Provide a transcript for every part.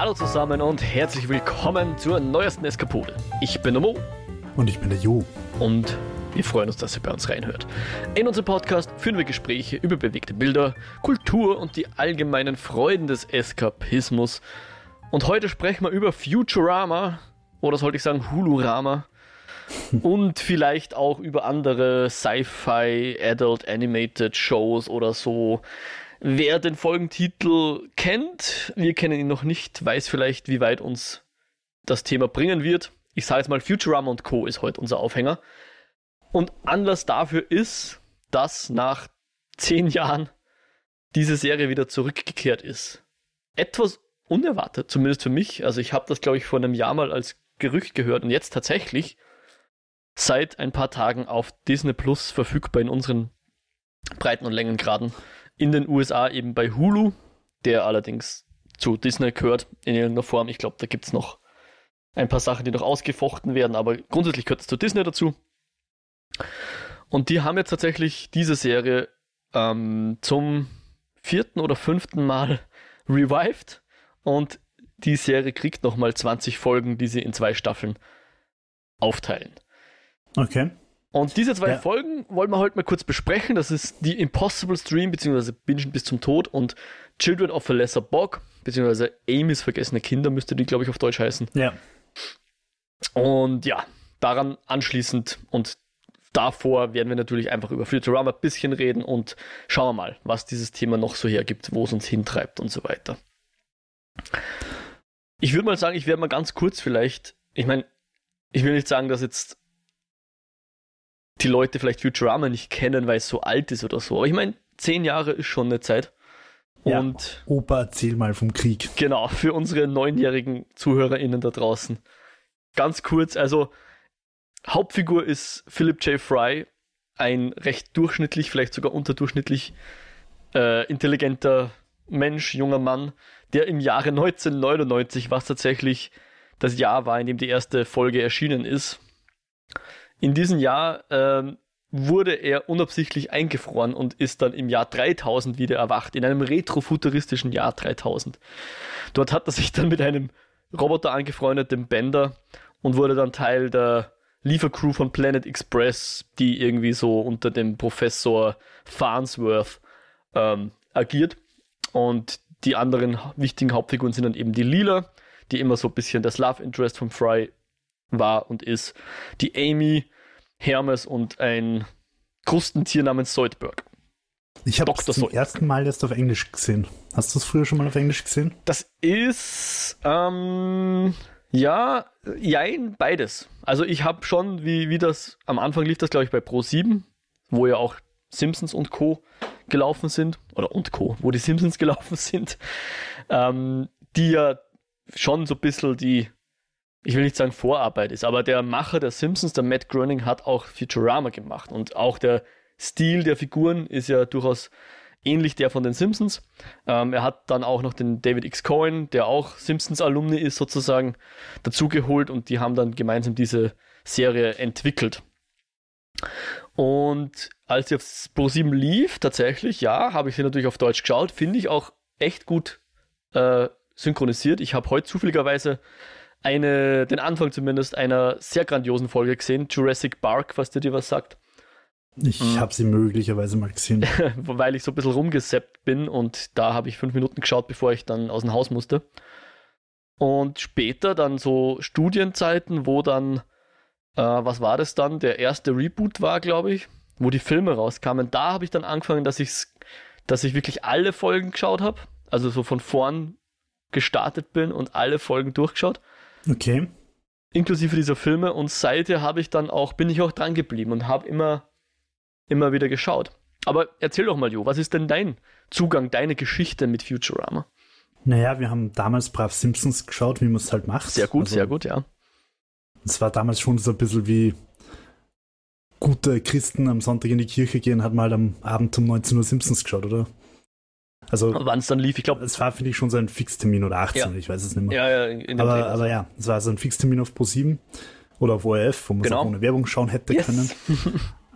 Hallo zusammen und herzlich willkommen zur neuesten Eskapode. Ich bin der Mo. Und ich bin der Jo. Und wir freuen uns, dass ihr bei uns reinhört. In unserem Podcast führen wir Gespräche über bewegte Bilder, Kultur und die allgemeinen Freuden des Eskapismus. Und heute sprechen wir über Futurama, oder sollte ich sagen Hulurama, und vielleicht auch über andere Sci-Fi, Adult Animated Shows oder so. Wer den Folgentitel kennt, wir kennen ihn noch nicht, weiß vielleicht, wie weit uns das Thema bringen wird. Ich sage jetzt mal, Futurama und Co. ist heute unser Aufhänger. Und Anlass dafür ist, dass nach zehn Jahren diese Serie wieder zurückgekehrt ist. Etwas unerwartet, zumindest für mich. Also ich habe das, glaube ich, vor einem Jahr mal als Gerücht gehört und jetzt tatsächlich seit ein paar Tagen auf Disney Plus verfügbar in unseren Breiten- und Längengraden in den USA eben bei Hulu, der allerdings zu Disney gehört in irgendeiner Form. Ich glaube, da gibt es noch ein paar Sachen, die noch ausgefochten werden, aber grundsätzlich gehört es zu Disney dazu. Und die haben jetzt tatsächlich diese Serie ähm, zum vierten oder fünften Mal revived und die Serie kriegt nochmal 20 Folgen, die sie in zwei Staffeln aufteilen. Okay. Und diese zwei ja. Folgen wollen wir heute mal kurz besprechen. Das ist die Impossible Stream, beziehungsweise Bingen bis zum Tod und Children of a Lesser Bog, beziehungsweise Amy's vergessene Kinder müsste die, glaube ich, auf Deutsch heißen. Ja. Und ja, daran anschließend und davor werden wir natürlich einfach über Futurama ein bisschen reden und schauen wir mal, was dieses Thema noch so hergibt, wo es uns hintreibt und so weiter. Ich würde mal sagen, ich werde mal ganz kurz vielleicht, ich meine, ich will nicht sagen, dass jetzt die Leute vielleicht Futurama nicht kennen, weil es so alt ist oder so. Aber ich meine, zehn Jahre ist schon eine Zeit. Und ja, Opa, erzähl mal vom Krieg. Genau, für unsere neunjährigen ZuhörerInnen da draußen. Ganz kurz, also Hauptfigur ist Philip J. Fry, ein recht durchschnittlich, vielleicht sogar unterdurchschnittlich äh, intelligenter Mensch, junger Mann, der im Jahre 1999, was tatsächlich das Jahr war, in dem die erste Folge erschienen ist, in diesem Jahr ähm, wurde er unabsichtlich eingefroren und ist dann im Jahr 3000 wieder erwacht, in einem retrofuturistischen Jahr 3000. Dort hat er sich dann mit einem Roboter angefreundet, dem Bender, und wurde dann Teil der Liefercrew von Planet Express, die irgendwie so unter dem Professor Farnsworth ähm, agiert. Und die anderen wichtigen Hauptfiguren sind dann eben die Lila, die immer so ein bisschen das Love Interest von Fry war und ist die Amy, Hermes und ein Krustentier namens Soldberg. Ich habe das zum ersten Mal jetzt auf Englisch gesehen. Hast du es früher schon mal auf Englisch gesehen? Das ist, ähm, ja, jein, beides. Also ich habe schon, wie, wie das, am Anfang lief das, glaube ich, bei Pro 7, wo ja auch Simpsons und Co. gelaufen sind, oder und Co., wo die Simpsons gelaufen sind, ähm, die ja schon so ein bisschen die ich will nicht sagen Vorarbeit ist, aber der Macher der Simpsons, der Matt Groening, hat auch Futurama gemacht und auch der Stil der Figuren ist ja durchaus ähnlich der von den Simpsons. Ähm, er hat dann auch noch den David X. Cohen, der auch Simpsons-Alumni ist, sozusagen dazugeholt und die haben dann gemeinsam diese Serie entwickelt. Und als sie auf Pro7 lief, tatsächlich, ja, habe ich sie natürlich auf Deutsch geschaut, finde ich auch echt gut äh, synchronisiert. Ich habe heute zufälligerweise eine, den Anfang zumindest einer sehr grandiosen Folge gesehen, Jurassic Park, was dir was sagt. Ich mhm. habe sie möglicherweise mal gesehen. Weil ich so ein bisschen rumgeseppt bin und da habe ich fünf Minuten geschaut, bevor ich dann aus dem Haus musste. Und später dann so Studienzeiten, wo dann, äh, was war das dann? Der erste Reboot war, glaube ich, wo die Filme rauskamen. Da habe ich dann angefangen, dass, ich's, dass ich wirklich alle Folgen geschaut habe. Also so von vorn gestartet bin und alle Folgen durchgeschaut. Okay. Inklusive dieser Filme und seither habe ich dann auch, bin ich auch dran geblieben und habe immer, immer wieder geschaut. Aber erzähl doch mal, Jo, was ist denn dein Zugang, deine Geschichte mit Futurama? Naja, wir haben damals brav Simpsons geschaut, wie man es halt macht. Sehr gut, also, sehr gut, ja. Es war damals schon so ein bisschen wie gute Christen am Sonntag in die Kirche gehen, hat mal am Abend um 19 Uhr Simpsons geschaut, oder? Also, wann es dann lief, ich glaube. Es war, finde ich, schon so ein Fixtermin oder 18, ja. ich weiß es nicht mehr. Ja, ja, in aber, aber ja, es war so ein Fixtermin auf Pro7 oder auf ORF, wo man genau. es auch ohne Werbung schauen hätte yes. können.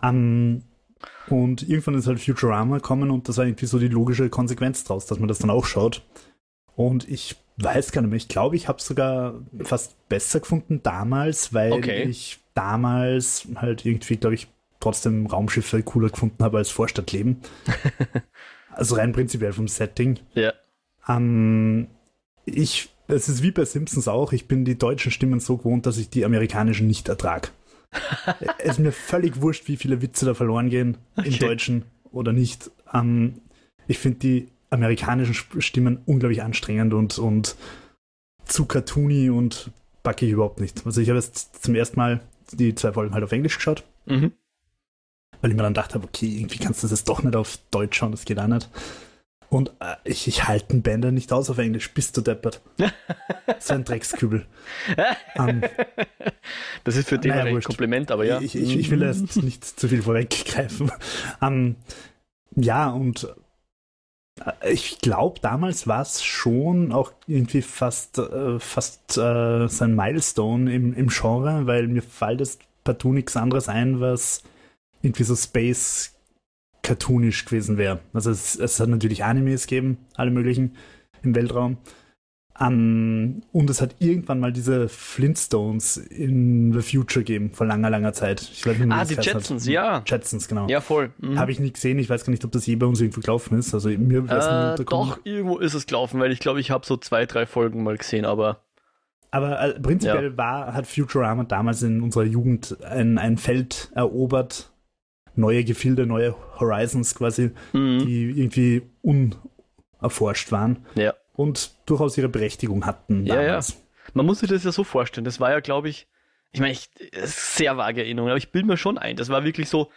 um, und irgendwann ist halt Futurama gekommen und das war irgendwie so die logische Konsequenz draus, dass man das dann auch schaut. Und ich weiß gar nicht mehr. Ich glaube, ich habe es sogar fast besser gefunden damals, weil Okay. ich damals halt irgendwie, glaube ich, trotzdem Raumschiffe cooler gefunden habe als Vorstadtleben. also rein prinzipiell vom Setting. Ja. Ähm, ich, es ist wie bei Simpsons auch, ich bin die deutschen Stimmen so gewohnt, dass ich die amerikanischen nicht ertrag. es ist mir völlig wurscht, wie viele Witze da verloren gehen, im Okay. Deutschen oder nicht. Ähm, ich finde die amerikanischen Stimmen unglaublich anstrengend und, und zu cartoony und packe ich überhaupt nicht. Also ich habe jetzt zum ersten Mal die zwei Folgen halt auf Englisch geschaut, Mhm. Weil ich mir dann gedacht habe, okay, irgendwie kannst du das jetzt doch nicht auf Deutsch schauen, das geht auch nicht. Und äh, ich, ich halte den Bänder nicht aus auf Englisch, bist du deppert. so ein Dreckskübel. ähm, Das ist für dich Naja, ein. Kompliment, aber ja. ich, ich, ich will jetzt nicht zu viel vorweggreifen. Ähm, ja, und äh, ich glaube, damals war es schon auch irgendwie fast, äh, fast äh, so ein Milestone im, im Genre, weil mir fällt jetzt partout nichts anderes ein, was irgendwie so Space cartoonisch gewesen wäre. Also es, es hat natürlich Animes gegeben, alle möglichen im Weltraum. Ähm, und es hat irgendwann mal diese Flintstones in The Future gegeben, vor langer, langer Zeit. Ich nicht, wie Ah, die geheißen hat. Jetsons, ja. Jetsons, genau. Ja, voll. Mhm. Habe ich nie gesehen. Ich weiß gar nicht, ob das je bei uns irgendwo gelaufen ist. Also mir äh, nicht doch, irgendwo ist es gelaufen, weil ich glaube, ich habe so zwei, drei Folgen mal gesehen, aber Aber äh, prinzipiell war, hat Futurama damals in unserer Jugend ein, ein Feld erobert, neue Gefilde, neue Horizons quasi, mhm. die irgendwie unerforscht waren ja. und durchaus ihre Berechtigung hatten Ja, ja. damals. Man muss sich das ja so vorstellen. Das war ja, glaube ich, ich meine, ich, sehr vage Erinnerung, aber ich bilde mir schon ein. Das war wirklich so,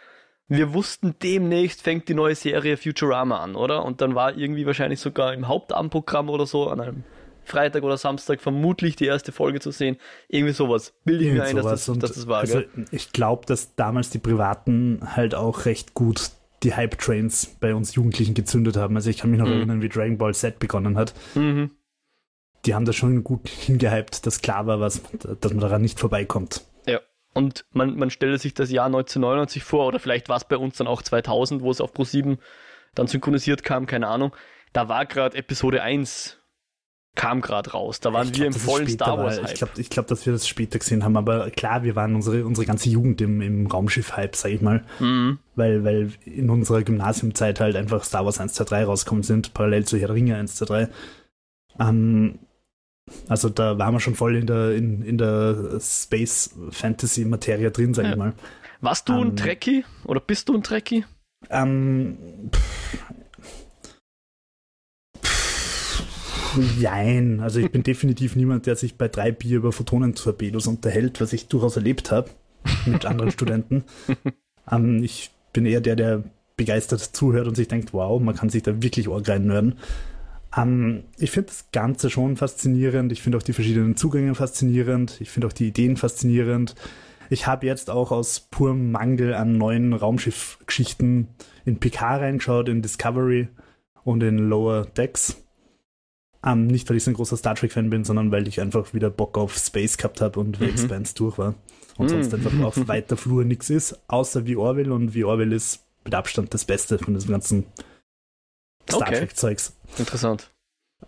wir wussten, demnächst fängt die neue Serie Futurama an, oder? Und dann war irgendwie wahrscheinlich sogar im Hauptabendprogramm oder so an einem Freitag oder Samstag vermutlich die erste Folge zu sehen. Irgendwie sowas. Bilde ich mir ein, dass das, Und dass das war. also, gell? ich glaube, dass damals die Privaten halt auch recht gut die Hype-Trains bei uns Jugendlichen gezündet haben. Also ich kann mich noch Mhm. erinnern, wie Dragon Ball Z begonnen hat. Mhm. Die haben das schon gut hingehypt, dass klar war, was, dass man daran nicht vorbeikommt. Ja. Und man, man stelle sich das Jahr 1999 vor, oder vielleicht war es bei uns dann auch 2000, wo es auf Pro7 dann synchronisiert kam, keine Ahnung. Da war gerade Episode 1 kam gerade raus. Da waren Ich wir glaub, im vollen Star war. Wars Ich Hype. glaube, ich glaub, dass wir das später gesehen haben, aber klar, wir waren unsere, unsere ganze Jugend im, im Raumschiff-Hype, sag ich mal, Mhm. weil, weil in unserer Gymnasiumzeit halt einfach Star Wars 1, 2, 3 rausgekommen sind, parallel zu Herr Ringe 1, 2, 3. Ähm, also da waren wir schon voll in der, in, in der Space-Fantasy-Materie drin, sag Ja. ich mal. Warst du ein Ähm, Trekkie? Oder bist du ein Trekkie? Ähm, pff, Jein. Also ich bin definitiv niemand, der sich bei drei Bier über Photonentorpedos unterhält, was ich durchaus erlebt habe mit anderen Studenten. Ähm, ich bin eher der, der begeistert zuhört und sich denkt, wow, man kann sich da wirklich Ohr reinhören. Ähm, ich finde das Ganze schon faszinierend. Ich finde auch die verschiedenen Zugänge faszinierend. Ich finde auch die Ideen faszinierend. Ich habe jetzt auch aus purem Mangel an neuen Raumschiffgeschichten in PK reingeschaut, in Discovery und in Lower Decks. Ähm, nicht, weil ich so ein großer Star Trek-Fan bin, sondern weil ich einfach wieder Bock auf Space gehabt habe und The Mhm. Expanse durch war. Und Mhm. sonst einfach auf weiter Flur nichts ist, außer wie Orville. Und wie Orville ist mit Abstand das Beste von diesem ganzen Star Okay. Trek-Zeugs Interessant.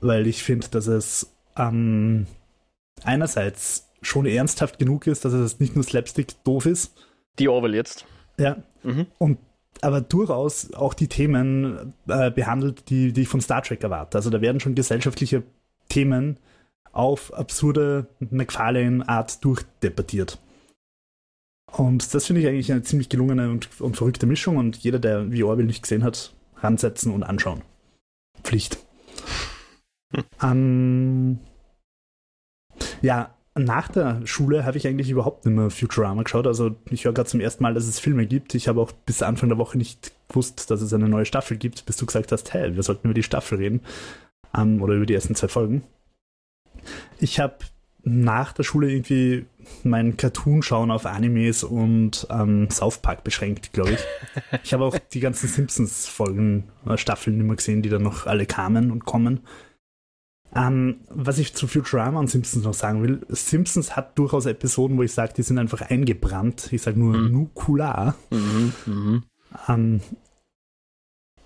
weil ich finde, dass es ähm, einerseits schon ernsthaft genug ist, dass es nicht nur Slapstick doof ist, Die Orwell jetzt. ja, Mhm. Aber durchaus auch die Themen äh, behandelt, die, die ich von Star Trek erwarte. Also da werden schon gesellschaftliche Themen auf absurde McFarlane-Art durchdebattiert. Und das finde ich eigentlich eine ziemlich gelungene und, und verrückte Mischung und jeder, der wie Orwell nicht gesehen hat, ransetzen und anschauen. Pflicht. Hm. Ähm, ja, nach der Schule habe ich eigentlich überhaupt nicht mehr Futurama geschaut. Also ich höre gerade zum ersten Mal, dass es Filme gibt. Ich habe auch bis Anfang der Woche nicht gewusst, dass es eine neue Staffel gibt, bis du gesagt hast, hey, wir sollten über die Staffel reden. Ähm, oder über die ersten zwei Folgen. Ich habe nach der Schule irgendwie mein Cartoon-Schauen auf Animes und ähm, South Park beschränkt, glaube ich. Ich habe auch die ganzen Simpsons-Folgen, äh, Staffeln mehr gesehen, die dann noch alle kamen und kommen. Ähm, was ich zu Futurama und Simpsons noch sagen will, Simpsons hat durchaus Episoden, wo ich sage, die sind einfach eingebrannt. Ich sage nur Mhm. Nukular. Mhm. Mhm. Ähm,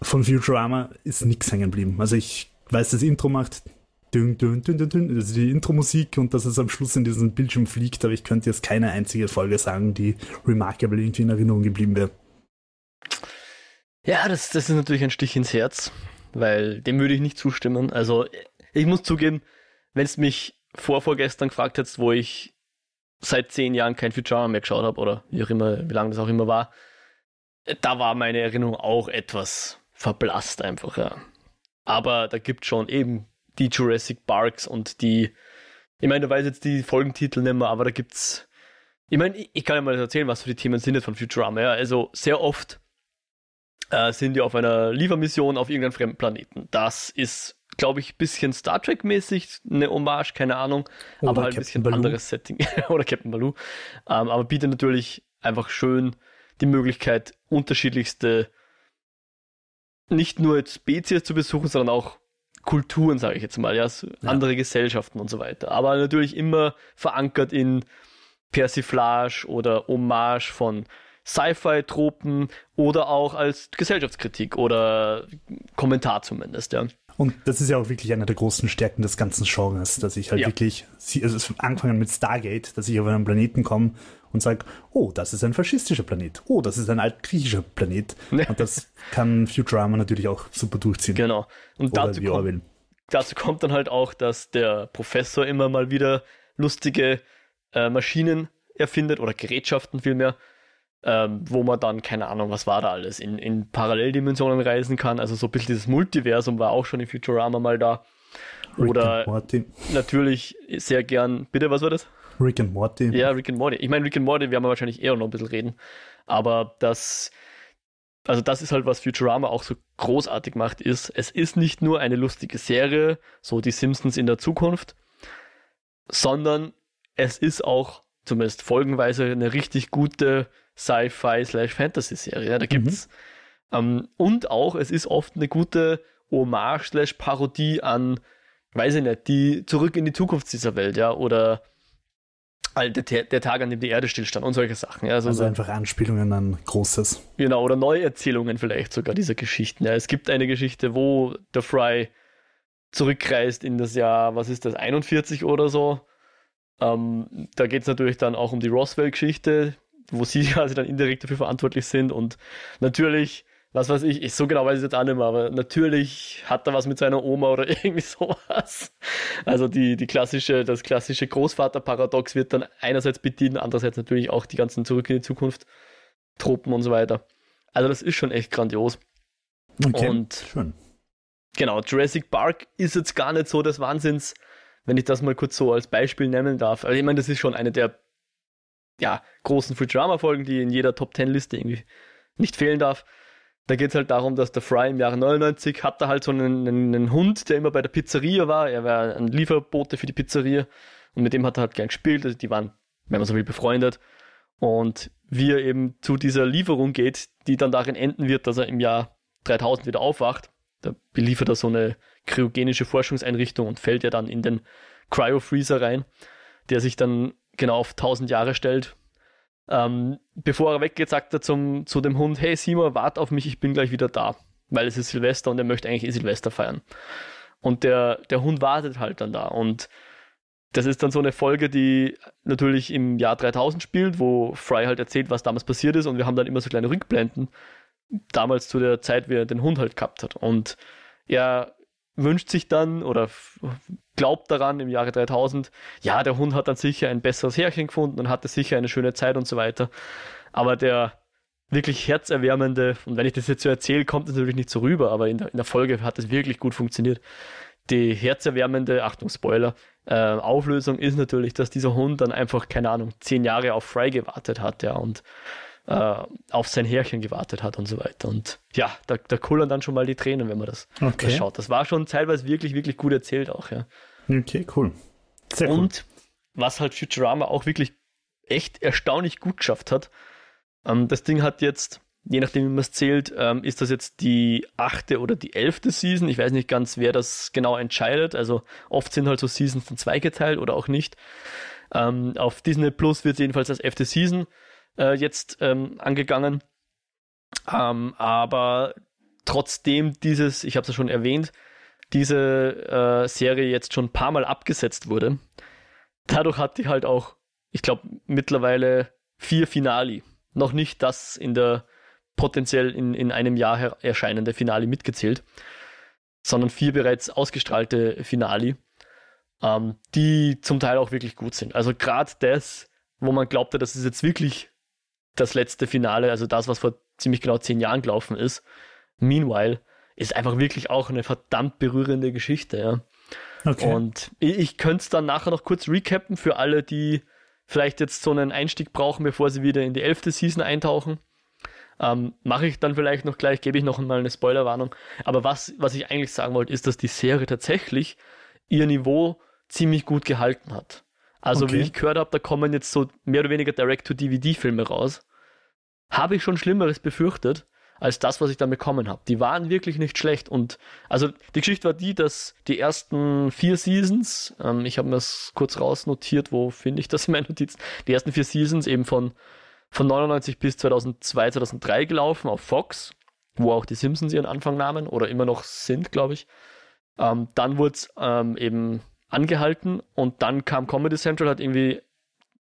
von Futurama ist nichts hängen geblieben. Also ich weiß, das Intro macht dün, dün, dün, dün, dün, also die Intro-Musik und dass es am Schluss in diesen Bildschirm fliegt, aber ich könnte jetzt keine einzige Folge sagen, die remarkable irgendwie in Erinnerung geblieben wäre. Ja, das, das ist natürlich ein Stich ins Herz, weil dem würde ich nicht zustimmen. Also, ich muss zugeben, wenn es mich vor vorgestern gefragt hättest, wo ich seit zehn Jahren kein Futurama mehr geschaut habe, oder wie auch immer, wie lange das auch immer war, da war meine Erinnerung auch etwas verblasst einfach, ja. Aber da gibt schon eben die Jurassic Parks und die, ich meine, du weißt jetzt die Folgentitel nicht mehr, aber da gibt's, ich meine, ich kann ja mal erzählen, was für die Themen sind jetzt von Futurama, ja. Also sehr oft äh, sind die auf einer Liefermission auf irgendeinem fremden Planeten. Das ist, glaube ich, ein bisschen Star Trek-mäßig, eine Hommage, keine Ahnung, Oder aber halt ein bisschen Baloo. anderes Setting. Oder Captain Baloo. Ähm, aber bietet natürlich einfach schön die Möglichkeit, unterschiedlichste, nicht nur Spezies zu besuchen, sondern auch Kulturen, sage ich jetzt mal, ja, so Ja. andere Gesellschaften und so weiter. Aber natürlich immer verankert in Persiflage oder Hommage von Sci-Fi-Tropen oder auch als Gesellschaftskritik oder Kommentar zumindest, ja. Und das ist ja auch wirklich eine der großen Stärken des ganzen Genres, dass ich halt Ja. wirklich, also es angefangen mit Stargate, dass ich auf einen Planeten komme und sage, oh, das ist ein faschistischer Planet, oh, das ist ein altgriechischer Planet. Und das kann Futurama natürlich auch super durchziehen. Genau. Und Oder dazu kommt, dazu kommt dann halt auch, dass der Professor immer mal wieder lustige äh, Maschinen erfindet oder Gerätschaften vielmehr, ähm, wo man dann, keine Ahnung, was war da alles, in, in Paralleldimensionen reisen kann. Also so ein bisschen dieses Multiversum war auch schon in Futurama mal da. Rick Oder natürlich sehr gern, bitte, was war das? Rick and Morty. Ja, Rick and Morty. Ich meine, Rick and Morty werden wir wahrscheinlich eher noch ein bisschen reden. Aber das, also das ist halt, was Futurama auch so großartig macht, ist, es ist nicht nur eine lustige Serie, so die Simpsons in der Zukunft, sondern es ist auch zumindest folgenweise eine richtig gute Sci-Fi slash Fantasy-Serie. Ja, da gibt's, ähm, und auch, es ist oft eine gute Hommage slash Parodie an, weiß ich nicht, die Zurück in die Zukunft dieser Welt, ja, oder halt der, der Tag, an dem die Erde stillstand und solche Sachen. Ja, also, Also so, einfach Anspielungen an Großes. genau, oder Neuerzählungen vielleicht sogar dieser Geschichten. Ja, es gibt eine Geschichte, wo der Fry zurückreist in das Jahr, was ist das, 41 oder so. Ähm, da geht es natürlich dann auch um die Roswell-Geschichte, wo sie quasi dann indirekt dafür verantwortlich sind und natürlich, was weiß ich, ich so genau weiß ich jetzt auch nicht mehr, aber natürlich hat er was mit seiner Oma oder irgendwie sowas. Also die, die klassische, das klassische Großvaterparadox wird dann einerseits bedient, andererseits natürlich auch die ganzen Zurück in die Zukunft Tropen und so weiter. Also das ist schon echt grandios. Okay, Und schön. Genau, Jurassic Park ist jetzt gar nicht so des Wahnsinns, wenn ich das mal kurz so als Beispiel nennen darf. Also ich meine, das ist schon eine der ja, großen Futurama-Folgen, die in jeder Top-10-Liste irgendwie nicht fehlen darf. Da geht es halt darum, dass der Fry im Jahre 99 hatte halt so einen, einen, einen Hund, der immer bei der Pizzeria war. Er war ein Lieferbote für die Pizzeria und mit dem hat er halt gern gespielt. Also die waren, wenn man so will, befreundet. Und wie er eben zu dieser Lieferung geht, die dann darin enden wird, dass er im Jahr 3000 wieder aufwacht, da beliefert er so eine kryogenische Forschungseinrichtung und fällt ja dann in den Cryo-Freezer rein, der sich dann genau auf 1000 Jahre stellt. Ähm, bevor er weggeht, sagt er zum, zu dem Hund, hey Simon, wart auf mich, ich bin gleich wieder da. Weil es ist Silvester und er möchte eigentlich eh Silvester feiern. Und der, der Hund wartet halt dann da. Und das ist dann so eine Folge, die natürlich im Jahr 3000 spielt, wo Fry halt erzählt, was damals passiert ist. Und wir haben dann immer so kleine Rückblenden. Damals zu der Zeit, wie er den Hund halt gehabt hat. Und er wünscht sich dann oder glaubt daran im Jahre 3000, ja, der Hund hat dann sicher ein besseres Härchen gefunden und hatte sicher eine schöne Zeit und so weiter. Aber der wirklich herzerwärmende, und wenn ich das jetzt so erzähle, kommt es natürlich nicht so rüber, aber in der, in der Folge hat es wirklich gut funktioniert. Die herzerwärmende, Achtung, Spoiler, äh, Auflösung ist natürlich, dass dieser Hund dann einfach, keine Ahnung, zehn Jahre auf Fry gewartet hat, ja, und äh, auf sein Härchen gewartet hat und so weiter. Und ja, da, da kullern dann schon mal die Tränen, wenn man das, Okay. das schaut. Das war schon teilweise wirklich, wirklich gut erzählt auch, ja. Okay, cool. Sehr cool. Und was halt Futurama auch wirklich echt erstaunlich gut geschafft hat, ähm, das Ding hat jetzt, je nachdem wie man es zählt, ähm, ist das jetzt die achte oder die elfte Season. Ich weiß nicht ganz, wer das genau entscheidet. Also oft sind halt so Seasons dann zweigeteilt oder auch nicht. Ähm, auf Disney Plus wird jedenfalls als elfte Season äh, jetzt ähm, angegangen. Ähm, aber trotzdem dieses, ich habe es ja schon erwähnt, diese äh, Serie jetzt schon ein paar Mal abgesetzt wurde, dadurch hat die halt auch, ich glaube, mittlerweile vier Finali. Noch nicht das in der potenziell in, in einem Jahr erscheinende Finale mitgezählt, sondern vier bereits ausgestrahlte Finali, ähm, die zum Teil auch wirklich gut sind. Also gerade das, wo man glaubte, das ist jetzt wirklich das letzte Finale, also das, was vor ziemlich genau zehn Jahren gelaufen ist. Meanwhile ist einfach wirklich auch eine verdammt berührende Geschichte, ja. Okay. Und ich, ich könnte es dann nachher noch kurz recappen für alle, die vielleicht jetzt so einen Einstieg brauchen, bevor sie wieder in die elfte Season eintauchen. Ähm, Mache ich dann vielleicht noch gleich, gebe ich noch mal eine Spoilerwarnung. Aber was, was ich eigentlich sagen wollte, ist, dass die Serie tatsächlich ihr Niveau ziemlich gut gehalten hat. Also okay. wie ich gehört habe, da kommen jetzt so mehr oder weniger Direct-to-DVD-Filme raus. Habe ich schon Schlimmeres befürchtet als das, was ich dann bekommen habe. Die waren wirklich nicht schlecht. Und also die Geschichte war die, dass die ersten vier Seasons, ähm, ich habe mir das kurz rausnotiert, wo finde ich das in meinen Notizen, die ersten vier Seasons eben von, von 99 bis 2002, 2003 gelaufen auf Fox, wo auch die Simpsons ihren Anfang nahmen oder immer noch sind, glaube ich. Ähm, dann wurde es ähm, eben angehalten und dann kam Comedy Central, hat irgendwie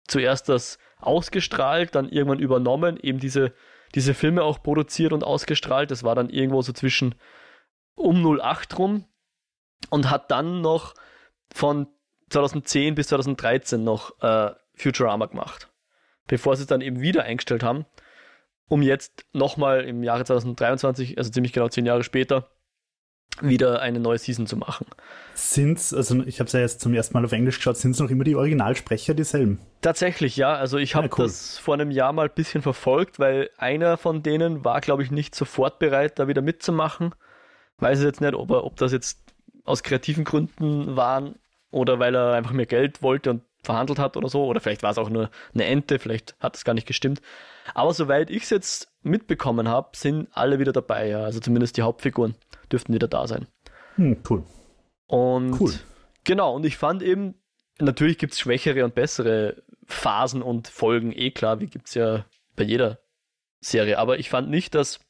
zuerst das ausgestrahlt, dann irgendwann übernommen, eben diese diese Filme auch produziert und ausgestrahlt. Das war dann irgendwo so zwischen um 08 rum und hat dann noch von 2010 bis 2013 noch äh, Futurama gemacht, bevor sie es dann eben wieder eingestellt haben, um jetzt nochmal im Jahre 2023, also ziemlich genau zehn Jahre später, wieder eine neue Season zu machen. Sind's, also ich habe es ja jetzt zum ersten Mal auf Englisch geschaut, sind es noch immer die Originalsprecher dieselben? Tatsächlich, ja. Also ich habe ja, cool. das vor einem Jahr mal ein bisschen verfolgt, weil einer von denen war, glaube ich, nicht sofort bereit, da wieder mitzumachen. Weiß jetzt nicht, ob, er, ob das jetzt aus kreativen Gründen waren oder weil er einfach mehr Geld wollte und verhandelt hat oder so. Oder vielleicht war es auch nur eine Ente, vielleicht hat es gar nicht gestimmt. Aber soweit ich es jetzt mitbekommen habe, sind alle wieder dabei, ja. Also zumindest die Hauptfiguren dürften wieder da sein. Hm, cool. Und cool. genau, und ich fand eben, natürlich gibt es schwächere und bessere Phasen und Folgen, eh klar, wie gibt es ja bei jeder Serie. Aber ich fand nicht, dass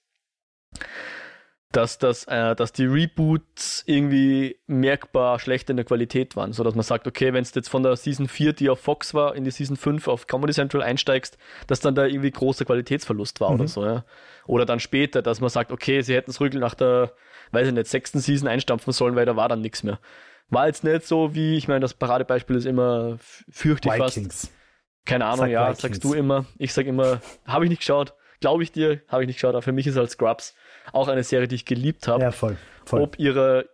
dass, das, äh, dass die Reboots irgendwie merkbar schlecht in der Qualität waren, so dass man sagt, okay, wenn du jetzt von der Season 4, die auf Fox war, in die Season 5 auf Comedy Central einsteigst, dass dann da irgendwie großer Qualitätsverlust war mhm. oder so, ja. Oder dann später, dass man sagt, okay, sie hätten es Rügel nach der, weiß ich nicht, sechsten Season einstampfen sollen, weil da war dann nichts mehr. War jetzt nicht so wie, ich meine, das Paradebeispiel ist immer, fürchte ich fast. Keine Ahnung, sag ja, Vikings. sagst du immer. Ich sag immer, habe ich nicht geschaut, glaube ich dir, habe ich nicht geschaut, aber für mich ist halt Scrubs auch eine Serie, die ich geliebt habe. Ja, voll, voll. Ob ihrer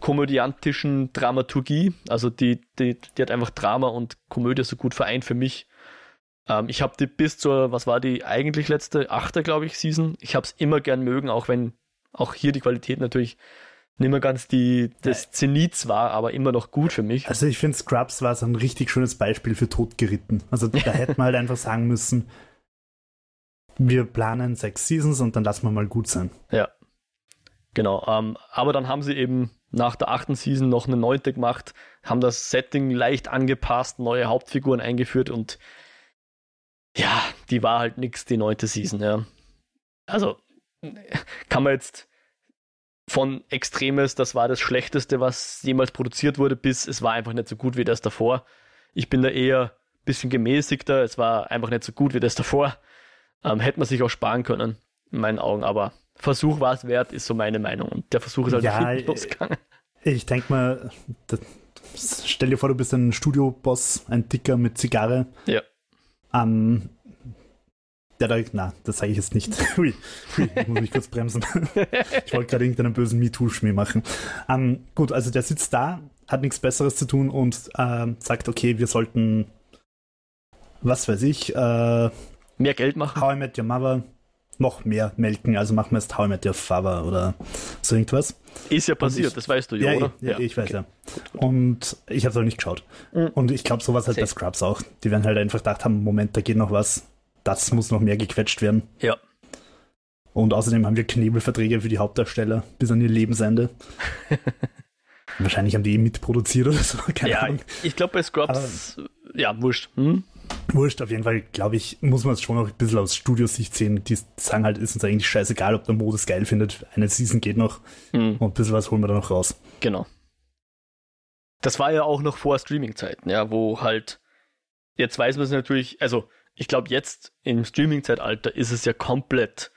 komödiantischen Dramaturgie, also die, die, die hat einfach Drama und Komödie so gut vereint für mich. Ähm, ich habe die bis zur, was war die eigentlich letzte, achte, glaube ich, Season. Ich habe es immer gern mögen, auch wenn auch hier die Qualität natürlich nicht mehr ganz die des Zenits war, aber immer noch gut für mich. Also ich finde Scrubs war so ein richtig schönes Beispiel für Totgeritten. Also da hätte man halt einfach sagen müssen, wir planen sechs Seasons und dann lassen wir mal gut sein. Ja. Genau. Ähm, aber dann haben sie eben nach der achten Season noch eine neunte gemacht, haben das Setting leicht angepasst, neue Hauptfiguren eingeführt und ja, die war halt nix, die neunte Season, ja. Also, kann man jetzt von Extremes, das war das Schlechteste, was jemals produziert wurde, bis es war einfach nicht so gut wie das davor. Ich bin da eher ein bisschen gemäßigter, es war einfach nicht so gut wie das davor. Ähm, hätte man sich auch sparen können, in meinen Augen, aber Versuch war es wert, ist so meine Meinung. Und der Versuch ist halt ja, nicht losgegangen. Ich denke mal, das, stell dir vor, du bist ein Studioboss, ein Dicker mit Zigarre. Ja. Ähm, ja, da, na, das sage ich jetzt nicht. Hui, hui, ich muss mich kurz bremsen. ich wollte gerade irgendeinen bösen MeToo-Schmäh machen. Ähm, gut, also der sitzt da, hat nichts Besseres zu tun und äh, sagt, okay, wir sollten, was weiß ich, äh, mehr Geld machen. How I Met Your Mother noch mehr melken, also machen wir jetzt How I Met Your Father oder so irgendwas. Ist ja passiert, ich, das weißt du ja, ja oder? Ja, ja, ich weiß okay. ja. Und ich habe es auch nicht geschaut. Mhm. Und ich glaube, sowas halt bei Scrubs auch. Die werden halt einfach gedacht haben, Moment, da geht noch was. Das muss noch mehr gequetscht werden. Ja. Und außerdem haben wir Knebelverträge für die Hauptdarsteller bis an ihr Lebensende. Wahrscheinlich haben die eh mitproduziert oder so. Keine ja, Ahnung. ich glaube bei Scrubs, Aber, ja, wurscht. Hm? Wurscht, auf jeden Fall, glaube ich, muss man es schon noch ein bisschen aus Studiosicht sehen. Die sagen halt, ist uns eigentlich scheißegal, ob der Modus geil findet. Eine Season geht noch mhm. und ein bisschen was holen wir da noch raus. Genau. Das war ja auch noch vor Streaming-Zeiten, ja, wo halt, jetzt weiß man es natürlich, also ich glaube, jetzt im Streaming-Zeitalter ist es ja komplett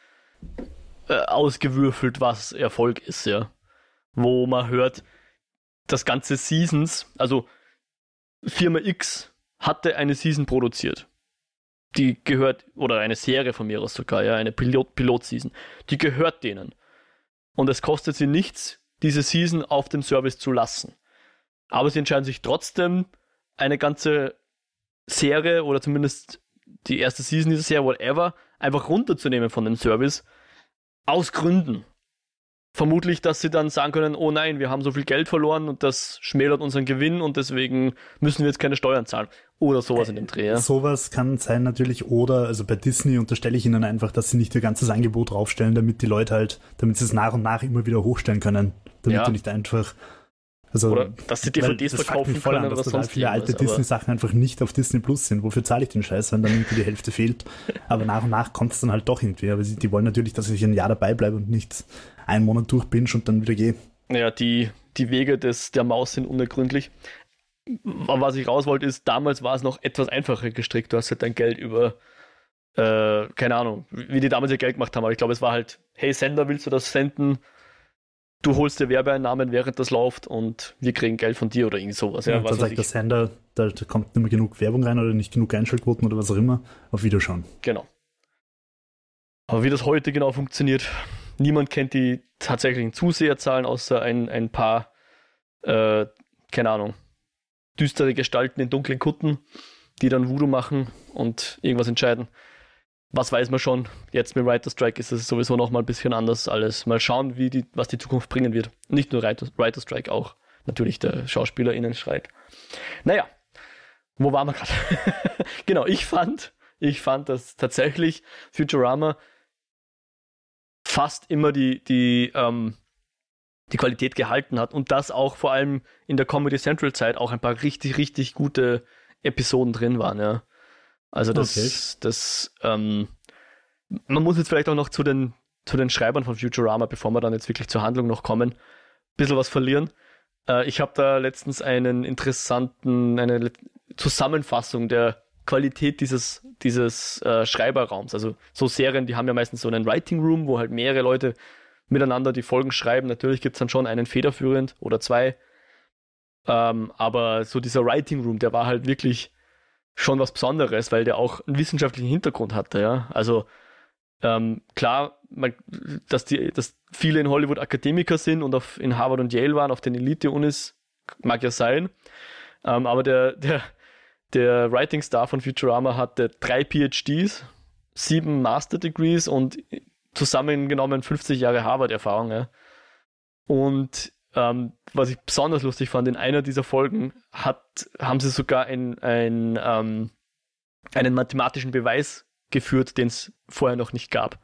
äh, ausgewürfelt, was Erfolg ist, ja. Wo man hört, das ganze Seasons, also Firma X hatte eine Season produziert. Die gehört, oder eine Serie von mir aus sogar, ja, eine Pilot, Pilot-Season. Die gehört denen. Und es kostet sie nichts, diese Season auf dem Service zu lassen. Aber sie entscheiden sich trotzdem, eine ganze Serie oder zumindest die erste Season dieser Serie, whatever, einfach runterzunehmen von dem Service. Aus Gründen. Vermutlich, dass sie dann sagen können, oh nein, wir haben so viel Geld verloren und das schmälert unseren Gewinn und deswegen müssen wir jetzt keine Steuern zahlen. Oder sowas in dem Dreh. Ja. Sowas kann sein natürlich. Oder, also bei Disney unterstelle ich ihnen einfach, dass sie nicht ihr ganzes Angebot draufstellen, damit die Leute halt, damit sie es nach und nach immer wieder hochstellen können. Damit ja. du nicht einfach also, oder dass sie DVDs verkaufen voll können an, dass oder sonst viele alte Disney-Sachen einfach nicht auf Disney Plus sind. Wofür zahle ich den Scheiß, wenn dann irgendwie die Hälfte fehlt? Aber nach und nach kommt es dann halt doch irgendwie. Aber sie, die wollen natürlich, dass ich ein Jahr dabei bleibe und nicht einen Monat durchbinge und dann wieder gehe. Ja, die, die Wege des, der Maus sind unergründlich. Was ich raus wollte, ist, damals war es noch etwas einfacher gestrickt. Du hast halt dein Geld über, äh, keine Ahnung, wie die damals ihr Geld gemacht haben. Aber ich glaube, es war halt, hey Sender, willst du das senden? du holst dir Werbeeinnahmen, während das läuft und wir kriegen Geld von dir oder irgend sowas. Ja, ja dann sagt der Sender, da, da, kommt nicht mehr genug Werbung rein oder nicht genug Einschaltquoten oder was auch immer. Auf Wiederschauen. Genau. Aber wie das heute genau funktioniert, niemand kennt die tatsächlichen Zuseherzahlen, außer ein, ein paar, äh, keine Ahnung, düstere Gestalten in dunklen Kutten, die dann Voodoo machen und irgendwas entscheiden was weiß man schon? Jetzt mit Writer Strike ist es sowieso noch mal ein bisschen anders alles. Mal schauen, wie die, was die Zukunft bringen wird. Nicht nur Writer, Writer Strike, auch natürlich der SchauspielerInnen-Streit. Naja, wo waren wir gerade? genau, ich fand, ich fand, dass tatsächlich Futurama fast immer die, die, ähm, die Qualität gehalten hat und dass auch vor allem in der Comedy Central Zeit auch ein paar richtig, richtig gute Episoden drin waren, ja. Also das, okay. das, ähm, man muss jetzt vielleicht auch noch zu den, zu den Schreibern von Futurama, bevor wir dann jetzt wirklich zur Handlung noch kommen, ein bisschen was verlieren. Äh, ich habe da letztens einen interessanten, eine Zusammenfassung der Qualität dieses, dieses äh, Schreiberraums. Also so Serien, die haben ja meistens so einen Writing Room, wo halt mehrere Leute miteinander die Folgen schreiben. Natürlich gibt es dann schon einen federführend oder zwei. Ähm, aber so dieser Writing Room, der war halt wirklich schon was Besonderes, weil der auch einen wissenschaftlichen Hintergrund hatte, ja. Also ähm, klar, man, dass, die, dass viele in Hollywood Akademiker sind und auf, in Harvard und Yale waren, auf den Elite-Unis, mag ja sein. Ähm, aber der, der, der Writing Star von Futurama hatte drei PhDs, sieben Master Degrees und zusammengenommen 50 Jahre Harvard-Erfahrung. Ja. Und ähm, was ich besonders lustig fand, in einer dieser Folgen hat, haben sie sogar ein, ein, ähm, einen mathematischen Beweis geführt, den es vorher noch nicht gab.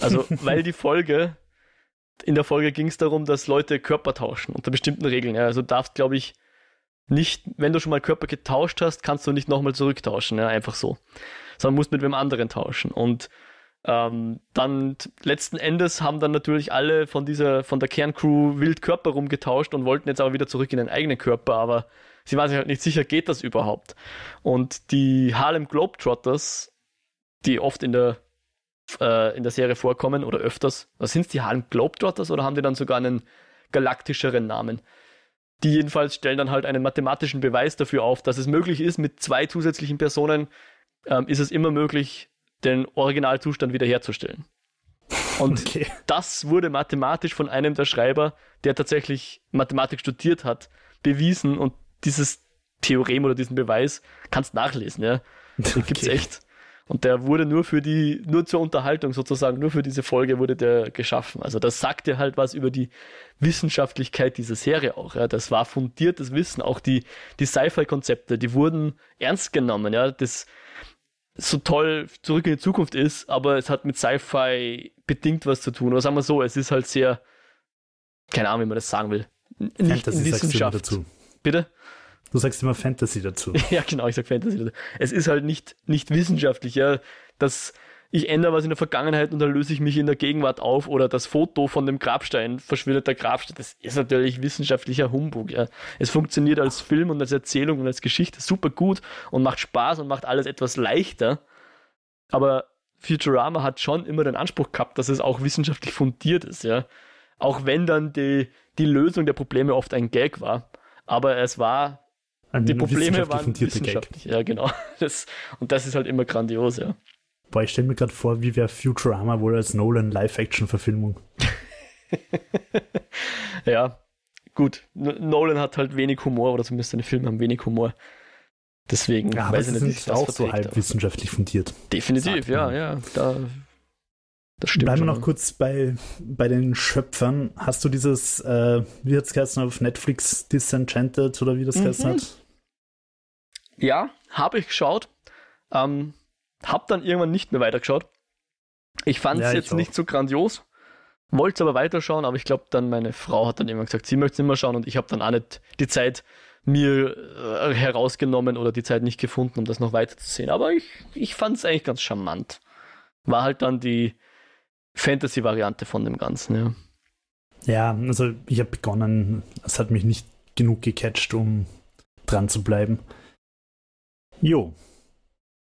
Also, weil die Folge, in der Folge ging es darum, dass Leute Körper tauschen unter bestimmten Regeln. Ja. Also darfst, glaube ich, nicht, wenn du schon mal Körper getauscht hast, kannst du nicht nochmal zurücktauschen, ja, einfach so. Sondern musst mit wem anderen tauschen. Und ähm, dann letzten Endes haben dann natürlich alle von dieser, von der Kerncrew wild Körper rumgetauscht und wollten jetzt aber wieder zurück in den eigenen Körper, aber sie waren sich halt nicht sicher, geht das überhaupt? Und die Harlem Globetrotters, die oft in der, äh, in der Serie vorkommen oder öfters, sind es die Harlem Globetrotters oder haben die dann sogar einen galaktischeren Namen? Die jedenfalls stellen dann halt einen mathematischen Beweis dafür auf, dass es möglich ist, mit zwei zusätzlichen Personen ähm, ist es immer möglich, den Originalzustand wiederherzustellen. Und okay. das wurde mathematisch von einem der Schreiber, der tatsächlich Mathematik studiert hat, bewiesen und dieses Theorem oder diesen Beweis kannst nachlesen, ja. Den okay. gibt's echt. Und der wurde nur für die, nur zur Unterhaltung sozusagen, nur für diese Folge wurde der geschaffen. Also das sagte halt was über die Wissenschaftlichkeit dieser Serie auch. Ja. Das war fundiertes Wissen. Auch die, die Sci-Fi-Konzepte, die wurden ernst genommen. Ja. Das, so toll zurück in die Zukunft ist, aber es hat mit Sci-Fi bedingt was zu tun. Oder sagen wir so, es ist halt sehr, keine Ahnung, wie man das sagen will. Nicht Fantasy Wissenschaft. Dazu. Bitte? Du sagst immer Fantasy dazu. ja, genau, ich sag Fantasy dazu. Es ist halt nicht, nicht wissenschaftlich, ja, dass ich ändere was in der Vergangenheit und dann löse ich mich in der Gegenwart auf oder das Foto von dem Grabstein verschwindet der Grabstein. Das ist natürlich wissenschaftlicher Humbug. Ja. Es funktioniert als Film und als Erzählung und als Geschichte super gut und macht Spaß und macht alles etwas leichter. Aber Futurama hat schon immer den Anspruch gehabt, dass es auch wissenschaftlich fundiert ist. Ja. Auch wenn dann die, die Lösung der Probleme oft ein Gag war. Aber es war Ein die Probleme waren fundierter Gag. wissenschaftlich. Ja, genau. Das, und das ist halt immer grandios, ja. Boah, ich stelle mir gerade vor, wie wäre Futurama wohl als Nolan Live-Action-Verfilmung. Ja, gut. Nolan hat halt wenig Humor, oder zumindest seine Filme haben wenig Humor. Deswegen Ja, weiß ich nicht, auch so halb wissenschaftlich fundiert. Definitiv, ja, ja. Da, das stimmt. Bleiben wir noch kurz bei, bei den Schöpfern. Hast du dieses, äh, wie hat es geheißen auf Netflix, Disenchanted oder wie das Mhm. geheißen hat? Ja, habe ich geschaut. Ähm, hab dann irgendwann nicht mehr weitergeschaut. Ich fand es Ja, jetzt nicht so grandios. Wollte aber weiterschauen, aber ich glaube dann meine Frau hat dann irgendwann gesagt, sie möchte es nicht mehr schauen und ich habe dann auch nicht die Zeit mir äh, herausgenommen oder die Zeit nicht gefunden, um das noch weiter zu sehen. Aber ich, ich fand es eigentlich ganz charmant. War halt dann die Fantasy-Variante von dem Ganzen, ja. Ja, also ich habe begonnen, es hat mich nicht genug gecatcht, um dran zu bleiben. Jo.